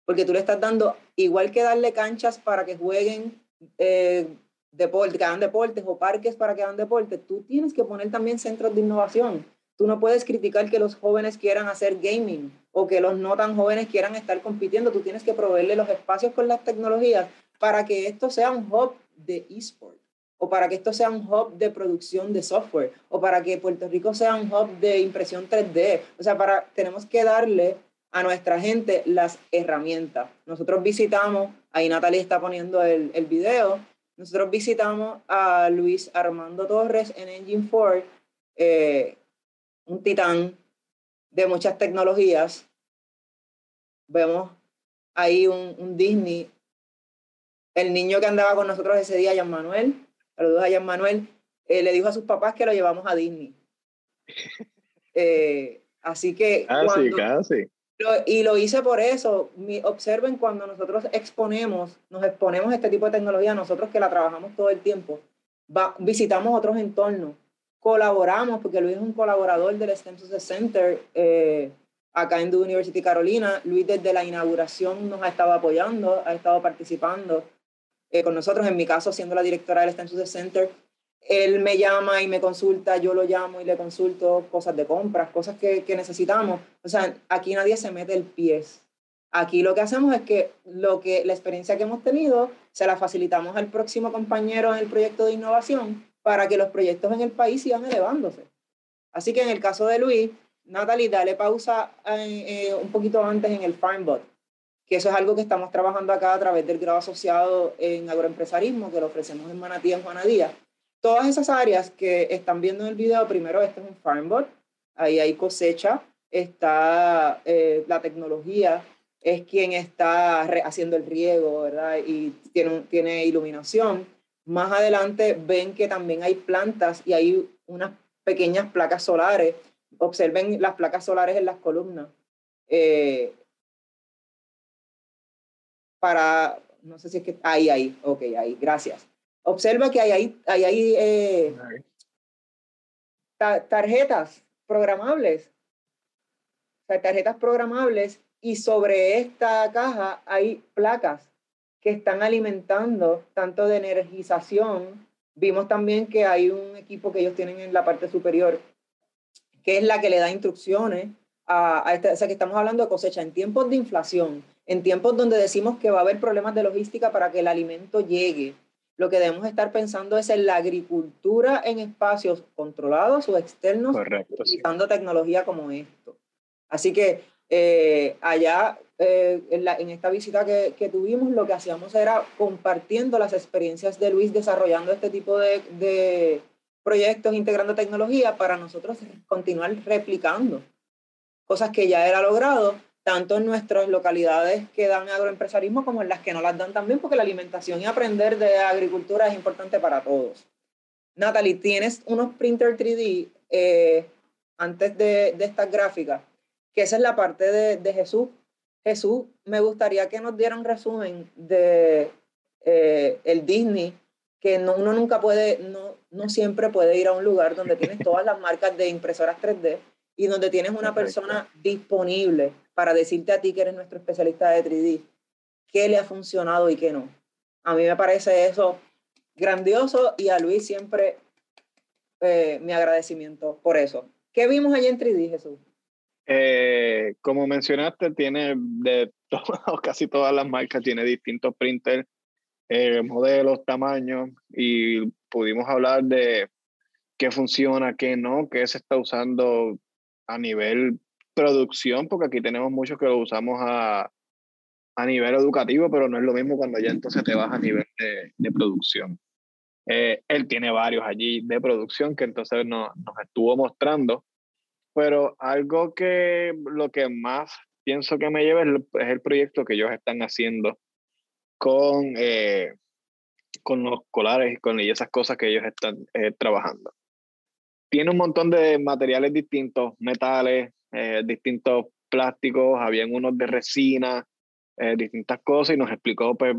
Porque tú le estás dando, igual que darle canchas para que jueguen eh, deporte, que hagan deportes o parques para que hagan deportes, tú tienes que poner también centros de innovación. Tú no puedes criticar que los jóvenes quieran hacer gaming o que los no tan jóvenes quieran estar compitiendo. Tú tienes que proveerle los espacios con las tecnologías para que esto sea un hub de eSport o para que esto sea un hub de producción de software o para que Puerto Rico sea un hub de impresión 3D. O sea, para, tenemos que darle a nuestra gente las herramientas. Nosotros visitamos, ahí Natalia está poniendo el, el video, nosotros visitamos a Luis Armando Torres en Engine 4, eh, un titán de muchas tecnologías. Vemos ahí un, un, Disney. El niño que andaba con nosotros ese día, Jan Manuel, saludos a Manuel, eh, le dijo a sus papás que lo llevamos a Disney. [LAUGHS] Eh, así que. Casi, casi y lo hice por eso. observen cuando nosotros exponemos, nos exponemos este tipo de tecnología, nosotros que la trabajamos todo el tiempo, visitamos otros entornos, colaboramos, porque Luis es un colaborador del STEM Success Center eh, acá en The University Carolina. Luis desde la inauguración nos ha estado apoyando, ha estado participando eh, con nosotros, en mi caso siendo la directora del STEM Success Center él me llama y me consulta, yo lo llamo y le consulto cosas de compras, cosas que, que necesitamos. O sea, aquí nadie se mete el pie. Aquí lo que hacemos es que, lo que la experiencia que hemos tenido se la facilitamos al próximo compañero en el proyecto de innovación para que los proyectos en el país sigan elevándose. Así que en el caso de Luis, Natalie, dale pausa eh, un poquito antes en el FarmBot, que eso es algo que estamos trabajando acá a través del grado asociado en agroempresarismo, que lo ofrecemos en Manatí, en Juanadía todas esas áreas que están viendo en el video, primero este es un FarmBot, ahí hay cosecha, está eh, la tecnología, es quien está haciendo el riego, ¿verdad? Y tiene, iluminación. Más adelante ven que también hay plantas y hay unas pequeñas placas solares. Observen las placas solares en las columnas. Eh, para, no sé si es que, ahí, ahí, ok, ahí, gracias. Observa que hay ahí, hay, eh, tarjetas programables, tarjetas programables y sobre esta caja hay placas que están alimentando tanto de energización. Vimos también que hay un equipo que ellos tienen en la parte superior, que es la que le da instrucciones a, a este, o sea que estamos hablando de cosecha en tiempos de inflación, en tiempos donde decimos que va a haber problemas de logística para que el alimento llegue lo que debemos estar pensando es en la agricultura en espacios controlados o externos, utilizando tecnología como esto. Así que eh, allá, eh, en, esta visita que, que, tuvimos, lo que hacíamos era compartiendo las experiencias de Luis desarrollando este tipo de, de proyectos, integrando tecnología para nosotros continuar replicando cosas que ya era logrado tanto en nuestras localidades que dan agroempresarismo como en las que no las dan también, porque la alimentación y aprender de agricultura es importante para todos. Natalie, tienes unos printer 3D eh, antes de, de estas gráficas, que esa es la parte de, de, Jesús. Jesús, me gustaría que nos diera un resumen de eh, el Disney, que no, uno nunca puede, no, no siempre puede ir a un lugar donde tienes todas las marcas de impresoras 3D y donde tienes una persona disponible para decirte a ti que eres nuestro especialista de 3D, qué le ha funcionado y qué no. A mí me parece eso grandioso y a Luis siempre eh, mi agradecimiento por eso. ¿Qué vimos allí en 3D, Jesús? Eh, como mencionaste, tiene de [LAUGHS] casi todas las marcas, tiene distintos printers, eh, modelos, tamaños, y pudimos hablar de qué funciona, qué no, qué se está usando a nivel producción, porque aquí tenemos muchos que lo usamos a, a nivel educativo, pero no es lo mismo cuando ya entonces te vas a nivel de, de producción. Eh, él tiene varios allí de producción que entonces nos, nos estuvo mostrando, pero algo que lo que más pienso que me lleva es el, proyecto que ellos están haciendo con, eh, con los colares y con esas cosas que ellos están eh, trabajando. Tiene un montón de materiales distintos, metales, eh, distintos plásticos, habían unos de resina, eh, distintas cosas y nos explicó pues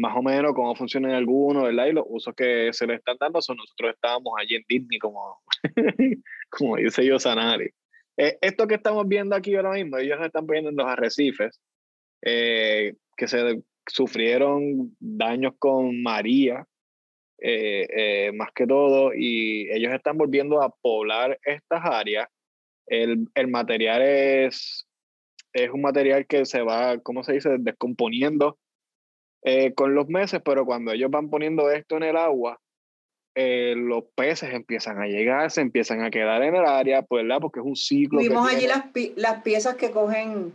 más o menos cómo funcionan algunos, ¿verdad? Y los usos que se le están dando. son nosotros estábamos allí en Disney, como, [LAUGHS] como dice Yosanari. Eh, esto que estamos viendo aquí ahora mismo, ellos están viendo en los arrecifes, eh, que se sufrieron daños con María, eh, más que todo, y ellos están volviendo a poblar estas áreas. El, el material es, es un material que se va, ¿cómo se dice?, descomponiendo eh, con los meses, pero cuando ellos van poniendo esto en el agua, eh, los peces empiezan a llegar, se empiezan a quedar en el área, pues, ¿verdad? Porque es un ciclo. Vimos allí las, las piezas que cogen,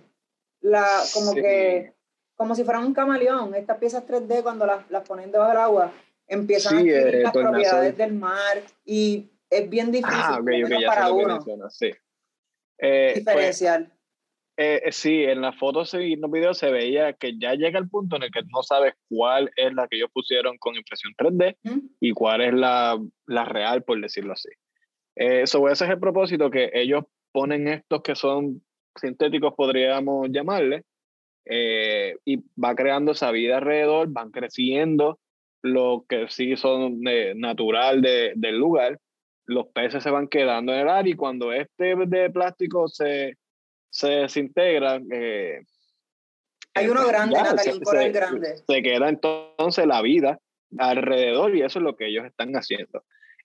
la, como que, como si fueran un camaleón, estas piezas 3D cuando las, las ponen debajo del agua, empiezan a adquirir eh, las propiedades del mar y es bien difícil ah, para uno. Sí. Pues, diferencial. Eh, eh, sí, en las fotos y en los videos se veía que ya llega el punto en el que no sabes cuál es la que ellos pusieron con impresión 3D y cuál es la, la, real, por decirlo así. Eso, ese es el propósito que ellos ponen estos que son sintéticos, podríamos llamarle, eh, y va creando esa vida alrededor, van creciendo, lo que sí son natural de, del lugar, los peces se van quedando en el área y cuando este de plástico se se desintegra. Eh, Hay uno grande, Natalie, un coral grande. Se queda entonces la vida alrededor y eso es lo que ellos están haciendo.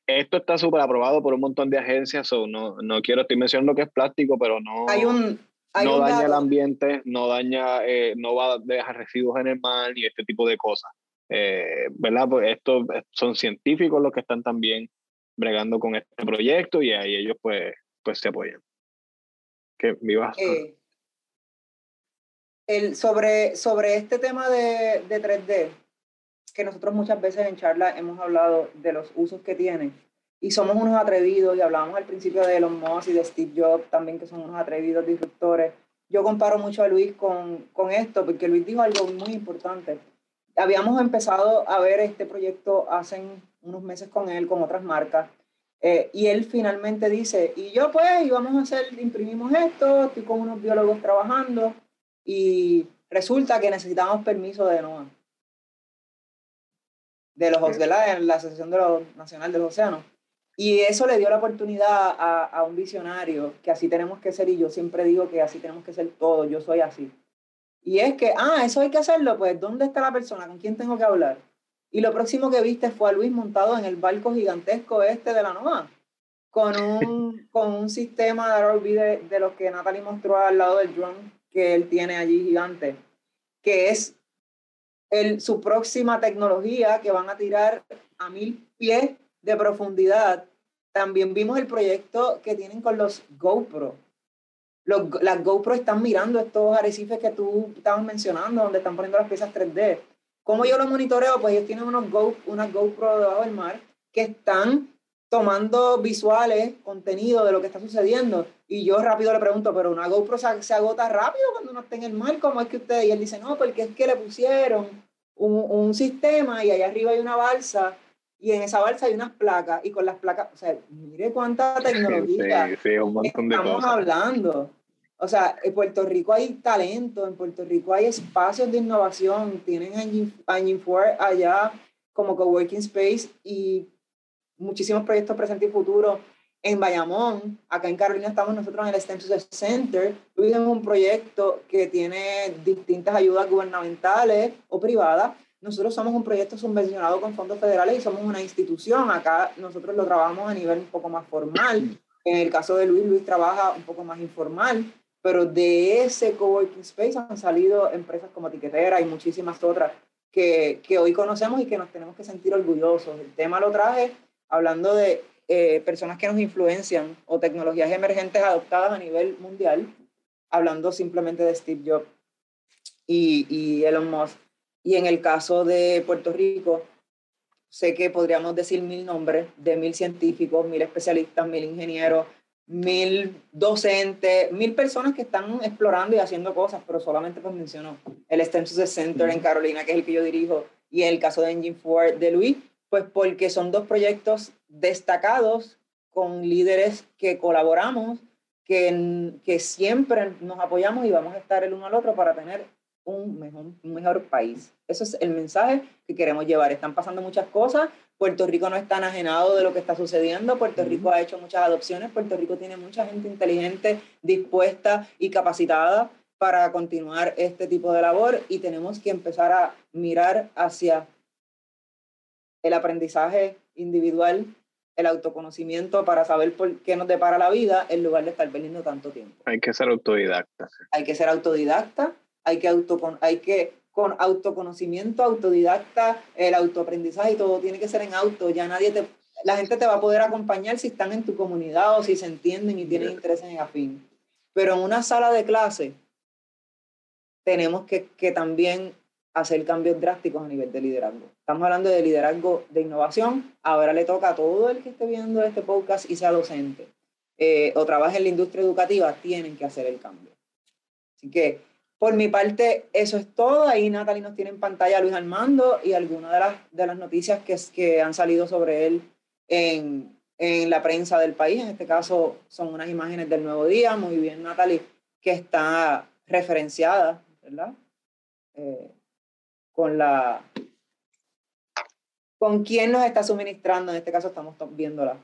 Esto está súper aprobado por un montón de agencias, o no, no quiero, estoy mencionando que es plástico, pero no, hay un, no daña el ambiente, no daña, eh, no va a dejar residuos en el mar y este tipo de cosas. Eh, ¿Verdad? Pues estos son científicos los que están también bregando con este proyecto y ahí ellos pues, pues se apoyan que vivas. Eh, el, sobre, sobre este tema de, de 3D, que nosotros muchas veces en charla hemos hablado de los usos que tiene, y somos unos atrevidos, y hablamos al principio de Elon Musk y de Steve Jobs también, que son unos atrevidos disruptores. Yo comparo mucho a Luis con, con esto, porque Luis dijo algo muy importante. Habíamos empezado a ver este proyecto hace unos meses con él, con otras marcas, eh, y él finalmente dice, y yo pues, y vamos a hacer, imprimimos esto, estoy con unos biólogos trabajando, y resulta que necesitamos permiso de NOAA, de los de la, la Asociación de los Nacional del Océano. Y eso le dio la oportunidad a, a, un visionario, que así tenemos que ser, y yo siempre digo que así tenemos que ser todos, yo soy así. Y es que, ah, eso hay que hacerlo, pues, ¿dónde está la persona? ¿Con quién tengo que hablar? Y lo próximo que viste fue a Luis montado en el barco gigantesco este de la NOAA, con [LAUGHS] un, con un sistema de ROV de, de los que Natalie mostró al lado del drone que él tiene allí gigante, que es el, su próxima tecnología que van a tirar a mil pies de profundidad. También vimos el proyecto que tienen con los GoPro. Los, las GoPro están mirando estos arrecifes que tú estabas mencionando, donde están poniendo las piezas 3D. ¿Cómo yo lo monitoreo? Pues ellos tienen unos Go, unas GoPro debajo del mar que están tomando visuales, contenido de lo que está sucediendo. Y yo rápido le pregunto, pero una GoPro se, agota rápido cuando uno está en el mar, ¿cómo es que ustedes? Y él dice, no, porque es que le pusieron un, un sistema y allá arriba hay una balsa y en esa balsa hay unas placas y con las placas, o sea, mire cuánta [LAUGHS] tecnología sí, sí, un montón de estamos hablando. O sea, en Puerto Rico hay talento, en Puerto Rico hay espacios de innovación, tienen Engine 4 allá como coworking space y muchísimos proyectos presentes y futuros en Bayamón. Acá en Carolina estamos nosotros en el Census Center. Tenemos un proyecto que tiene distintas ayudas gubernamentales o privadas. Nosotros somos un proyecto subvencionado con fondos federales y somos una institución. Acá nosotros lo trabajamos a nivel un poco más formal. En el caso de Luis, Luis trabaja un poco más informal pero de ese coworking space han salido empresas como Tiquetera y muchísimas otras que, que, hoy conocemos y que nos tenemos que sentir orgullosos. El tema lo traje hablando de eh, personas que nos influencian o tecnologías emergentes adoptadas a nivel mundial, hablando simplemente de Steve Jobs y, y Elon Musk. Y en el caso de Puerto Rico, sé que podríamos decir mil nombres de mil científicos, mil especialistas, mil ingenieros, mil docentes, mil personas que están explorando y haciendo cosas, pero solamente pues mencionó el Census Center en Carolina, que es el que yo dirijo, y el caso de Engine 4 de Luis, pues porque son dos proyectos destacados con líderes que colaboramos, que, que siempre nos apoyamos y vamos a estar el uno al otro para tener un mejor, un mejor país. Ese es el mensaje que queremos llevar. Están pasando muchas cosas. Puerto Rico no está enajenado de lo que está sucediendo. Puerto Rico ha hecho muchas adopciones. Puerto Rico tiene mucha gente inteligente, dispuesta y capacitada para continuar este tipo de labor y tenemos que empezar a mirar hacia el aprendizaje individual, el autoconocimiento para saber por qué nos depara la vida en lugar de estar perdiendo tanto tiempo. Hay que ser autodidacta. Hay que ser autodidacta, hay que, auto, hay que con autoconocimiento, autodidacta, el autoaprendizaje y todo tiene que ser en auto. Ya nadie te, la gente te va a poder acompañar si están en tu comunidad o si se entienden y tienen interés en afín. Pero en una sala de clase tenemos que, que también hacer cambios drásticos a nivel de liderazgo. Estamos hablando de liderazgo de innovación. Ahora le toca a todo el que esté viendo este podcast y sea docente eh, o trabaje en la industria educativa, tienen que hacer el cambio. Así que, por mi parte, eso es todo. Ahí Natalie nos tiene en pantalla Luis Armando y algunas de las, de las noticias que, que han salido sobre él en, en la prensa del país. En este caso, son unas imágenes del Nuevo Día. Muy bien, Natalie, que está referenciada, ¿verdad? Eh, con la con quién nos está suministrando, en este caso estamos viéndola.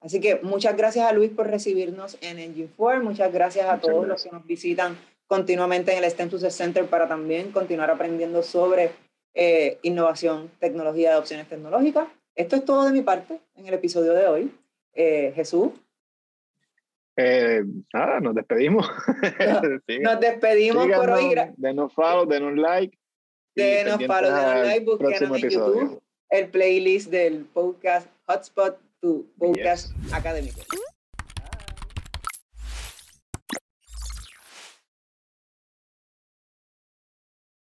Así que muchas gracias a Luis por recibirnos en Engine 4, muchas gracias a todos los que nos visitan continuamente en el STEM Success Center para también continuar aprendiendo sobre eh, innovación, tecnología, adopciones tecnológicas. Esto es todo de mi parte en el episodio de hoy. Eh, Jesús. Eh, nada, nos despedimos. [LAUGHS] nos despedimos por hoy. Denos follow, denos like. Denos follow, denos like, búsquenos en YouTube el playlist del podcast Hotspot, tu podcast académico.